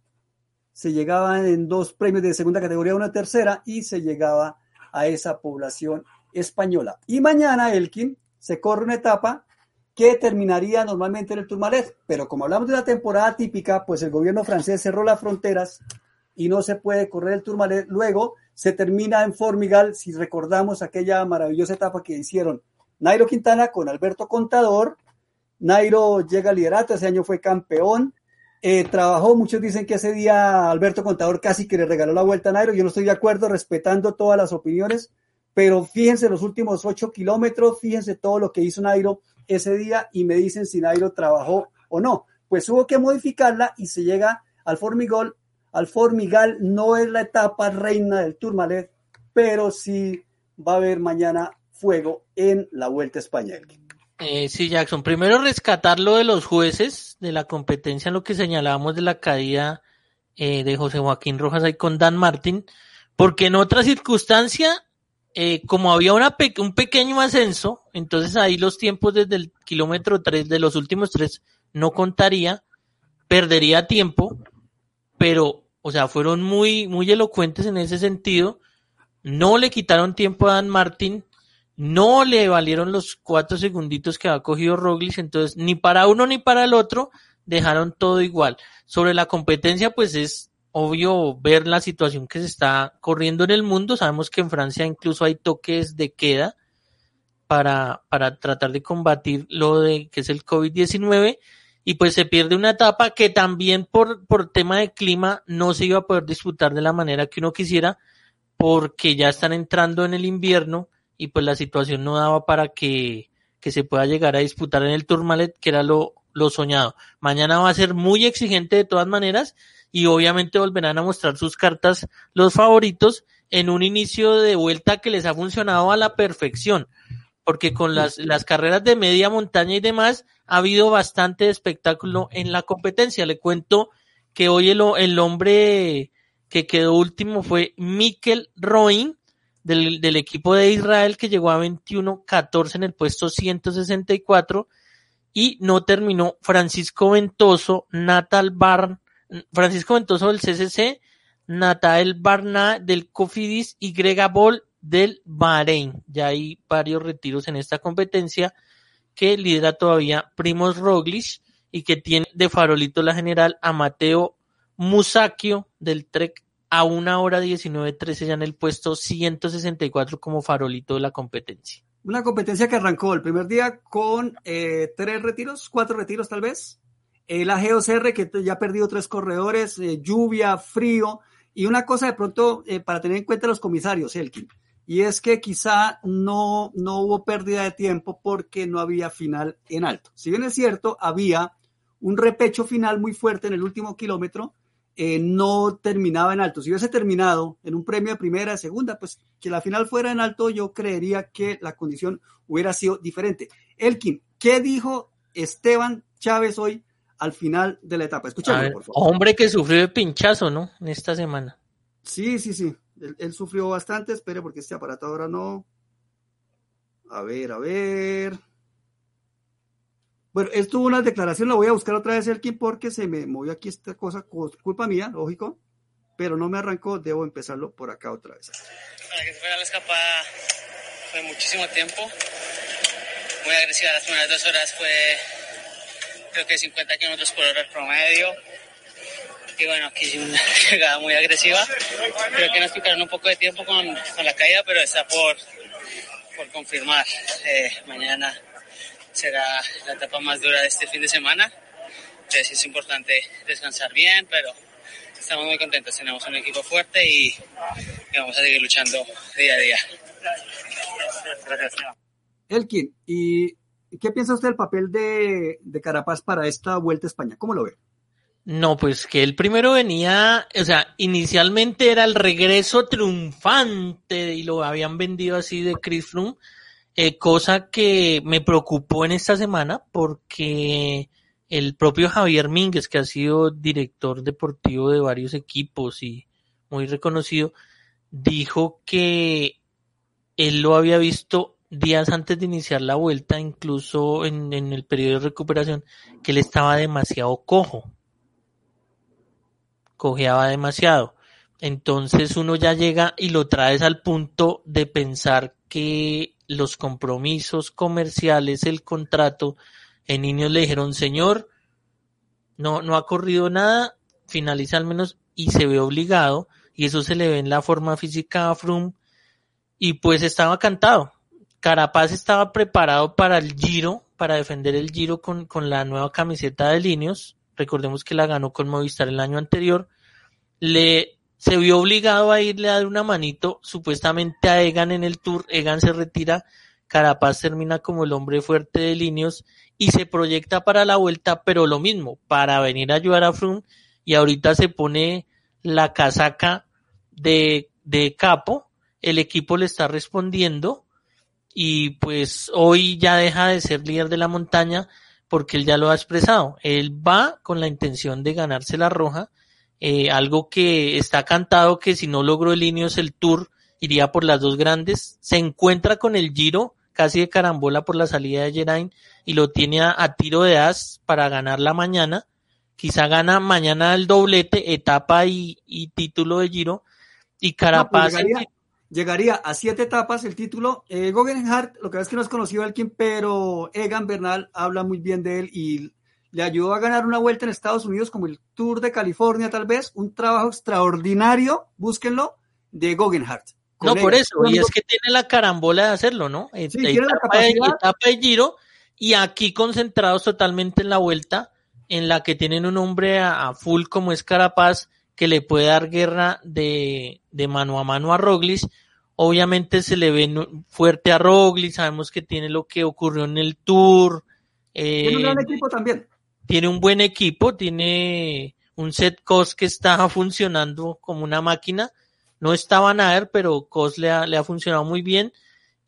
se llegaba en dos premios de segunda categoría, una tercera, y se llegaba a esa población española. Y mañana, Elkin, se corre una etapa que terminaría normalmente en el Tourmalet, pero como hablamos de una temporada típica, pues el gobierno francés cerró las fronteras y no se puede correr el Tourmalet. Luego se termina en Formigal, si recordamos aquella maravillosa etapa que hicieron Nairo Quintana con Alberto Contador. Nairo llega al liderato, ese año fue campeón, eh, trabajó, muchos dicen que ese día Alberto Contador casi que le regaló la vuelta a Nairo, yo no estoy de acuerdo, respetando todas las opiniones, pero fíjense los últimos ocho kilómetros, fíjense todo lo que hizo Nairo ese día y me dicen si Nairo trabajó o no. Pues hubo que modificarla y se llega al Formigol. Al Formigal no es la etapa reina del Tourmalet, pero sí va a haber mañana fuego en la Vuelta a España. Eh, sí, Jackson. Primero rescatar lo de los jueces de la competencia, lo que señalábamos de la caída eh, de José Joaquín Rojas ahí con Dan Martin, porque en otra circunstancia, eh, como había una un pequeño ascenso, entonces ahí los tiempos desde el kilómetro 3 de los últimos tres no contaría, perdería tiempo, pero, o sea, fueron muy, muy elocuentes en ese sentido. No le quitaron tiempo a Dan Martin, no le valieron los cuatro segunditos que había cogido Roglic, entonces ni para uno ni para el otro dejaron todo igual. Sobre la competencia, pues es obvio ver la situación que se está corriendo en el mundo. Sabemos que en Francia incluso hay toques de queda para, para tratar de combatir lo de que es el COVID-19 y pues se pierde una etapa que también por, por tema de clima no se iba a poder disputar de la manera que uno quisiera porque ya están entrando en el invierno y pues la situación no daba para que, que se pueda llegar a disputar en el Tourmalet, que era lo, lo soñado. Mañana va a ser muy exigente de todas maneras y obviamente volverán a mostrar sus cartas los favoritos en un inicio de vuelta que les ha funcionado a la perfección, porque con las, las carreras de media montaña y demás ha habido bastante espectáculo en la competencia. Le cuento que hoy el, el hombre que quedó último fue Mikel Roin, del, del equipo de Israel que llegó a 21-14 en el puesto 164 y no terminó. Francisco Ventoso, Natal Barn, Francisco Ventoso del CCC, Natal Barna del Cofidis y Grega Ball del Bahrein. Ya hay varios retiros en esta competencia que lidera todavía Primos Roglic y que tiene de farolito la general a Mateo Musacchio del Trek a una hora 19.13 ya en el puesto 164 como farolito de la competencia. Una competencia que arrancó el primer día con eh, tres retiros, cuatro retiros tal vez. El AGOCR que ya ha perdido tres corredores, eh, lluvia, frío y una cosa de pronto eh, para tener en cuenta los comisarios, Elkin, y es que quizá no, no hubo pérdida de tiempo porque no había final en alto. Si bien es cierto, había un repecho final muy fuerte en el último kilómetro, eh, no terminaba en alto. Si hubiese terminado en un premio de primera, segunda, pues que la final fuera en alto, yo creería que la condición hubiera sido diferente. Elkin, ¿qué dijo Esteban Chávez hoy al final de la etapa? Escuchadlo, por favor. Hombre que sufrió de pinchazo, ¿no? En esta semana. Sí, sí, sí. Él, sufrió bastante. Espere, porque este aparato ahora no. A ver, a ver. Bueno, él tuvo una declaración, la voy a buscar otra vez, Elkin, porque se me movió aquí esta cosa, culpa mía, lógico, pero no me arrancó, debo empezarlo por acá otra vez. Para que se fuera la escapada fue muchísimo tiempo, muy agresiva, las primeras dos horas fue creo que 50 kilómetros por hora el promedio, y bueno, aquí una llegada muy agresiva, creo que nos picaron un poco de tiempo con, con la caída, pero está por, por confirmar eh, mañana será la etapa más dura de este fin de semana. Entonces es importante descansar bien, pero estamos muy contentos. Tenemos un equipo fuerte y, y vamos a seguir luchando día a día. Gracias. Elkin, ¿y qué piensa usted del papel de, de Carapaz para esta Vuelta a España? ¿Cómo lo ve? No, pues que él primero venía, o sea, inicialmente era el regreso triunfante y lo habían vendido así de Chris Froome, eh, cosa que me preocupó en esta semana porque el propio Javier Mínguez, que ha sido director deportivo de varios equipos y muy reconocido, dijo que él lo había visto días antes de iniciar la vuelta, incluso en, en el periodo de recuperación, que él estaba demasiado cojo cojeaba demasiado. Entonces uno ya llega y lo traes al punto de pensar que los compromisos comerciales, el contrato, en niños le dijeron, señor, no, no ha corrido nada, finaliza al menos y se ve obligado, y eso se le ve en la forma física a Froome, y pues estaba cantado. Carapaz estaba preparado para el giro, para defender el giro con, con la nueva camiseta de Linios, recordemos que la ganó con Movistar el año anterior, le se vio obligado a irle a dar una manito supuestamente a Egan en el tour, Egan se retira, Carapaz termina como el hombre fuerte de Linios y se proyecta para la vuelta, pero lo mismo, para venir a ayudar a Froome y ahorita se pone la casaca de, de capo, el equipo le está respondiendo y pues hoy ya deja de ser líder de la montaña porque él ya lo ha expresado. Él va con la intención de ganarse la roja, eh, algo que está cantado que si no logró el Ineos el Tour iría por las dos grandes, se encuentra con el Giro casi de carambola por la salida de Geraint y lo tiene a, a tiro de as para ganar la mañana. Quizá gana mañana el doblete, etapa y, y título de Giro. Y Carapaz. No, pues llegaría, llegaría, a siete etapas el título. Eh, Guggenhardt, lo que es que no es conocido Elkin, pero Egan Bernal habla muy bien de él y le ayudó a ganar una vuelta en Estados Unidos como el Tour de California, tal vez. Un trabajo extraordinario, búsquenlo, de Guggenhardt. No, por eso, y es que tiene la carambola de hacerlo, ¿no? Sí, etapa, de, etapa de Giro y aquí concentrados totalmente en la vuelta, en la que tienen un hombre a, a full como es Carapaz, que le puede dar guerra de, de mano a mano a Roglic. Obviamente se le ve fuerte a Roglic, sabemos que tiene lo que ocurrió en el Tour. Eh, tiene un gran equipo también. Tiene un buen equipo, tiene un set cost que está funcionando como una máquina. No estaba Nader, pero Cos le ha, le ha funcionado muy bien.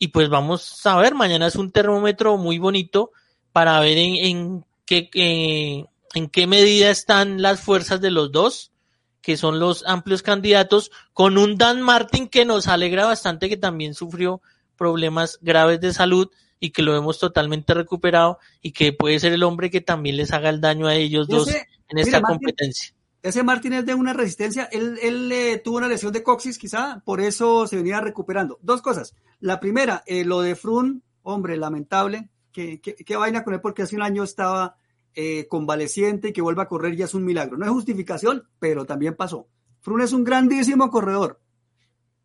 Y pues vamos a ver, mañana es un termómetro muy bonito para ver en, en qué, eh, en qué medida están las fuerzas de los dos, que son los amplios candidatos, con un Dan Martin que nos alegra bastante, que también sufrió problemas graves de salud y que lo hemos totalmente recuperado y que puede ser el hombre que también les haga el daño a ellos ese, dos en esta mira, competencia. Martin, ese Martín es de una resistencia, él, él eh, tuvo una lesión de coxis quizá, por eso se venía recuperando. Dos cosas. La primera, eh, lo de Frun, hombre, lamentable, que, que, que, vaina con él porque hace un año estaba eh, convaleciente y que vuelva a correr ya es un milagro. No es justificación, pero también pasó. Frun es un grandísimo corredor,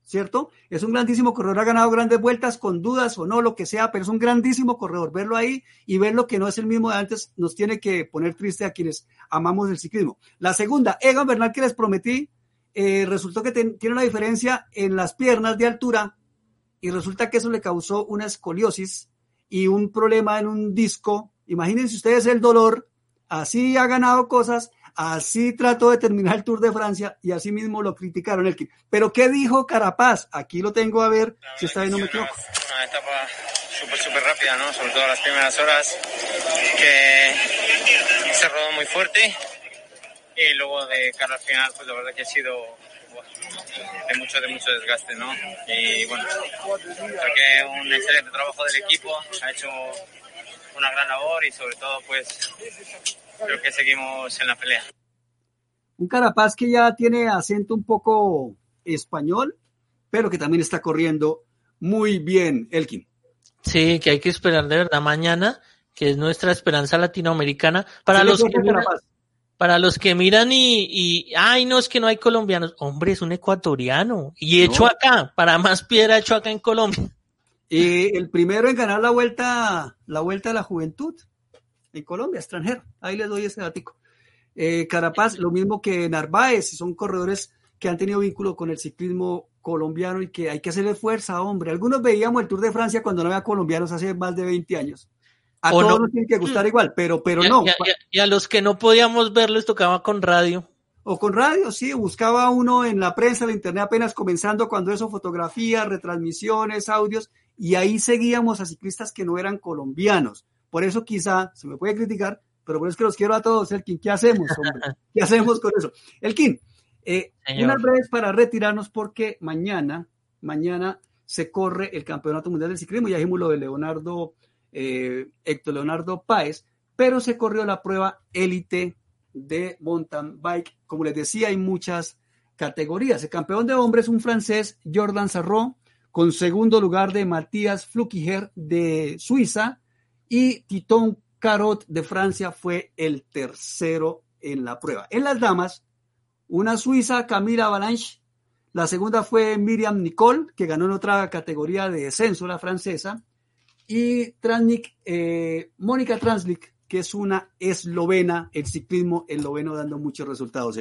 ¿cierto? Es un grandísimo corredor, ha ganado grandes vueltas con dudas o no, lo que sea, pero es un grandísimo corredor. Verlo ahí y verlo que no es el mismo de antes nos tiene que poner triste a quienes amamos el ciclismo. La segunda, Egan Bernal que les prometí, eh, resultó que tiene una diferencia en las piernas de altura y resulta que eso le causó una escoliosis y un problema en un disco. Imagínense ustedes el dolor, así ha ganado cosas, Así trató de terminar el Tour de Francia y así mismo lo criticaron. El Pero ¿qué dijo Carapaz? Aquí lo tengo a ver si está bien no me equivoco. Una, una etapa súper, súper rápida, ¿no? Sobre todo las primeras horas, que se rodó muy fuerte. Y luego de cara al final, pues la verdad que ha sido de mucho, de mucho desgaste, ¿no? Y bueno, creo que un excelente trabajo del equipo, ha hecho una gran labor y sobre todo pues creo que seguimos en la pelea. Un Carapaz que ya tiene acento un poco español, pero que también está corriendo muy bien, Elkin. Sí, que hay que esperar de verdad mañana, que es nuestra esperanza latinoamericana. Para sí, los que miran, para los que miran y, y, ay, no, es que no hay colombianos. Hombre, es un ecuatoriano. Y hecho no. acá, para más piedra hecho acá en Colombia. Y el primero en ganar la vuelta, la vuelta de la juventud en Colombia, extranjero. Ahí les doy ese datico. Eh, Carapaz, lo mismo que Narváez, son corredores que han tenido vínculo con el ciclismo colombiano y que hay que hacerle fuerza, hombre. Algunos veíamos el Tour de Francia cuando no había colombianos hace más de 20 años. A o todos no. nos tiene que gustar igual, pero, pero y, no. Y a, y a, los que no podíamos ver les tocaba con radio. O con radio, sí, buscaba uno en la prensa, la internet apenas comenzando cuando eso, fotografías, retransmisiones, audios, y ahí seguíamos a ciclistas que no eran colombianos. Por eso quizá se me puede criticar, pero por eso es que los quiero a todos, Elkin. ¿Qué hacemos, hombre? ¿Qué hacemos con eso? Elkin, eh, unas breves para retirarnos porque mañana, mañana se corre el Campeonato Mundial del Ciclismo. Ya dijimos lo de Leonardo, eh, Héctor Leonardo Páez, pero se corrió la prueba élite de mountain bike. Como les decía, hay muchas categorías. El campeón de hombres es un francés, Jordan Sarro, con segundo lugar de Matías Flukiger de Suiza y Titon Carot de Francia fue el tercero en la prueba. En las damas, una suiza, Camila Avalanche, la segunda fue Miriam Nicole, que ganó en otra categoría de descenso, la francesa, y Transnik, eh, Mónica Translik, que es una eslovena, el ciclismo esloveno dando muchos resultados.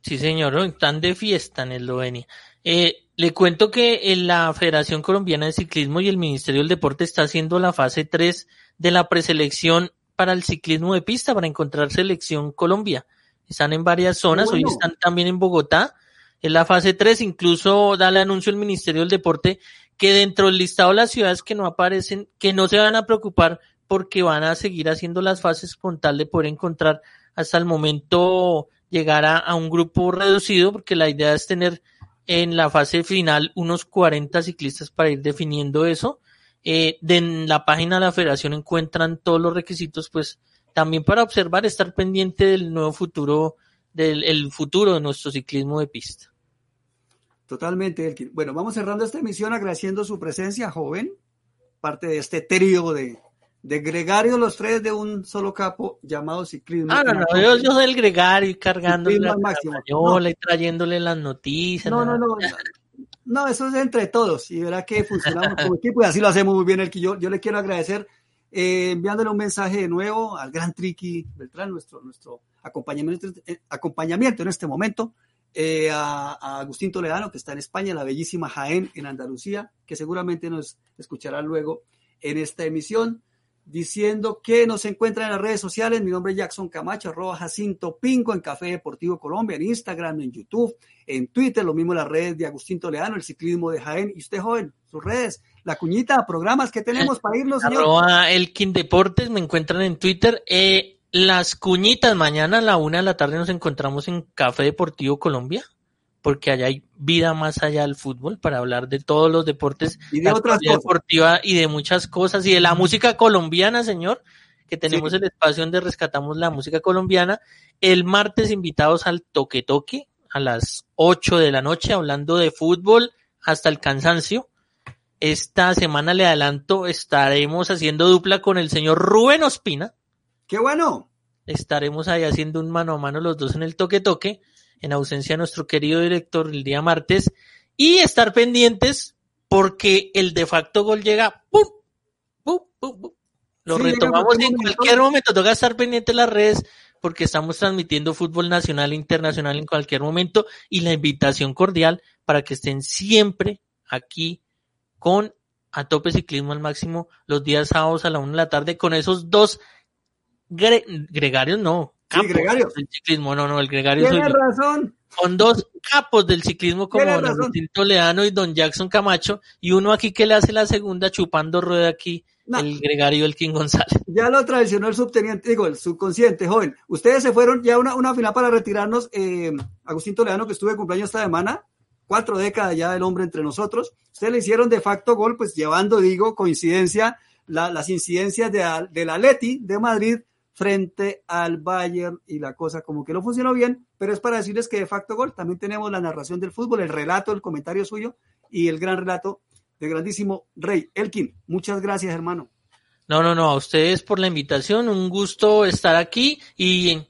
Sí, señor, están de fiesta en Eslovenia. Eh, le cuento que en la Federación Colombiana de Ciclismo y el Ministerio del Deporte está haciendo la fase 3 de la preselección para el ciclismo de pista, para encontrar selección Colombia. Están en varias zonas, bueno. hoy están también en Bogotá. Es la fase 3, incluso da el anuncio el Ministerio del Deporte que dentro del listado de las ciudades que no aparecen, que no se van a preocupar porque van a seguir haciendo las fases con tal de poder encontrar hasta el momento llegar a, a un grupo reducido, porque la idea es tener en la fase final unos 40 ciclistas para ir definiendo eso. Eh, de en la página de la federación encuentran todos los requisitos, pues también para observar, estar pendiente del nuevo futuro, del el futuro de nuestro ciclismo de pista. Totalmente, Elkin. Bueno, vamos cerrando esta emisión agradeciendo su presencia, joven, parte de este trío de, de Gregario los tres de un solo capo llamado ciclismo. Ah, no, no, yo, yo soy el Gregario y cargándole la castañola y trayéndole las noticias. No, no, no. No, No, eso es entre todos y verá que funcionamos como equipo y así lo hacemos muy bien. El que yo, yo le quiero agradecer eh, enviándole un mensaje de nuevo al gran Triqui Beltrán, nuestro, nuestro acompañamiento, eh, acompañamiento en este momento, eh, a, a Agustín Toledano, que está en España, la bellísima Jaén en Andalucía, que seguramente nos escuchará luego en esta emisión, diciendo que nos encuentran en las redes sociales. Mi nombre es Jackson Camacho, arroba Jacinto Pinco en Café Deportivo Colombia, en Instagram, en YouTube, en Twitter, lo mismo las redes de Agustín Toledano, el ciclismo de Jaén. Y usted, joven, sus redes, la cuñita, programas que tenemos para irnos, señor. Arroba Elkin Deportes, me encuentran en Twitter. Eh, las cuñitas, mañana a la una de la tarde nos encontramos en Café Deportivo Colombia, porque allá hay vida más allá del fútbol para hablar de todos los deportes, Y de otras cosas. deportiva y de muchas cosas, y de la música colombiana, señor, que tenemos el espacio donde rescatamos la música colombiana. El martes invitados al Toque Toque a las 8 de la noche, hablando de fútbol hasta el cansancio. Esta semana le adelanto, estaremos haciendo dupla con el señor Rubén Ospina. ¡Qué bueno! Estaremos ahí haciendo un mano a mano los dos en el toque toque, en ausencia de nuestro querido director el día martes. Y estar pendientes porque el de facto gol llega. ¡pum! ¡pum! ¡pum! ¡pum! Lo Sí, retomamos en cualquier momento. Toca estar pendiente de las redes porque estamos transmitiendo fútbol nacional e internacional en cualquier momento. Y la invitación cordial para que estén siempre aquí con a tope ciclismo al máximo los días sábados a la una de la tarde con esos dos gre- gregarios, no. Capos gregarios. Del ciclismo, no, no, el gregario soy Tiene yo. razón. Con dos capos del ciclismo como don. Agustín Toledano y don Jackson Camacho y uno aquí que le hace la segunda chupando rueda aquí, No. el gregario Elkin González. Ya lo traicionó el subteniente, digo, el subconsciente, joven. Ustedes se fueron ya una, una final para retirarnos. Eh, Agustín Toledano, que estuve de cumpleaños esta semana, cuatro décadas ya del hombre entre nosotros. Ustedes le hicieron de facto gol, pues llevando, digo, coincidencia, la- las incidencias de, del Atleti de Madrid frente al Bayern y la cosa como que no funcionó bien, pero es para decirles que de facto gol también tenemos la narración del fútbol, el relato, el comentario suyo y el gran relato del grandísimo Rey Elkin. Muchas gracias, hermano. No, no, no, a ustedes por la invitación, un gusto estar aquí y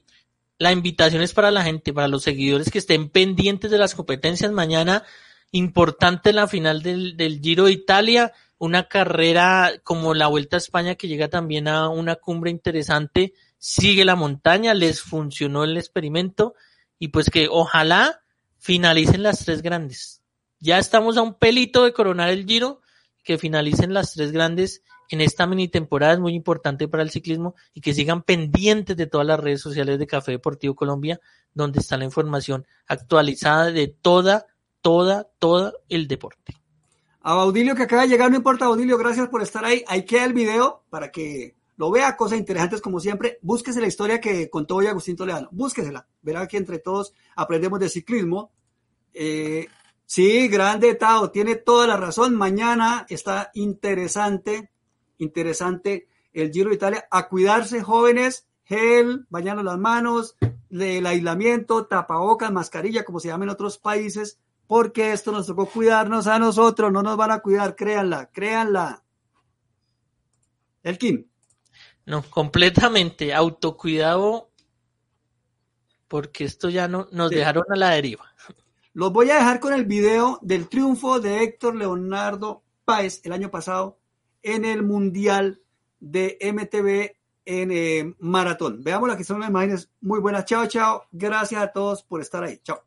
la invitación es para la gente, para los seguidores que estén pendientes de las competencias. Mañana, importante la final del, del Giro de Italia, una carrera como la Vuelta a España que llega también a una cumbre interesante, sigue la montaña, les funcionó el experimento y pues que ojalá finalicen las tres grandes. Ya estamos a un pelito de coronar el Giro, que finalicen las tres grandes en esta mini temporada es muy importante para el ciclismo y que sigan pendientes de todas las redes sociales de Café Deportivo Colombia, donde está la información actualizada de toda, toda, toda el deporte. A Baudilio que acaba de llegar, no importa, Baudilio, gracias por estar ahí. Ahí queda el video para que lo vea, cosas interesantes como siempre. Búsquese la historia que contó hoy Agustín Toledano. Búsquesela. Verá que entre todos aprendemos de ciclismo. Eh, sí, grande Tao, tiene toda la razón. Mañana está interesante, interesante el Giro de Italia. A cuidarse, jóvenes, gel, bañarnos las manos, el aislamiento, tapabocas, mascarilla, como se llama en otros países porque esto nos tocó cuidarnos a nosotros, no nos van a cuidar, créanla, créanla. Elkin, No, completamente autocuidado, porque esto ya no nos Sí. dejaron a la deriva. los voy a dejar con el video del triunfo de Héctor Leonardo Páez el año pasado en el Mundial de MTV en eh, maratón. Veamos aquí son unas imágenes muy buenas. Chao, chao. Gracias a todos por estar ahí. Chao.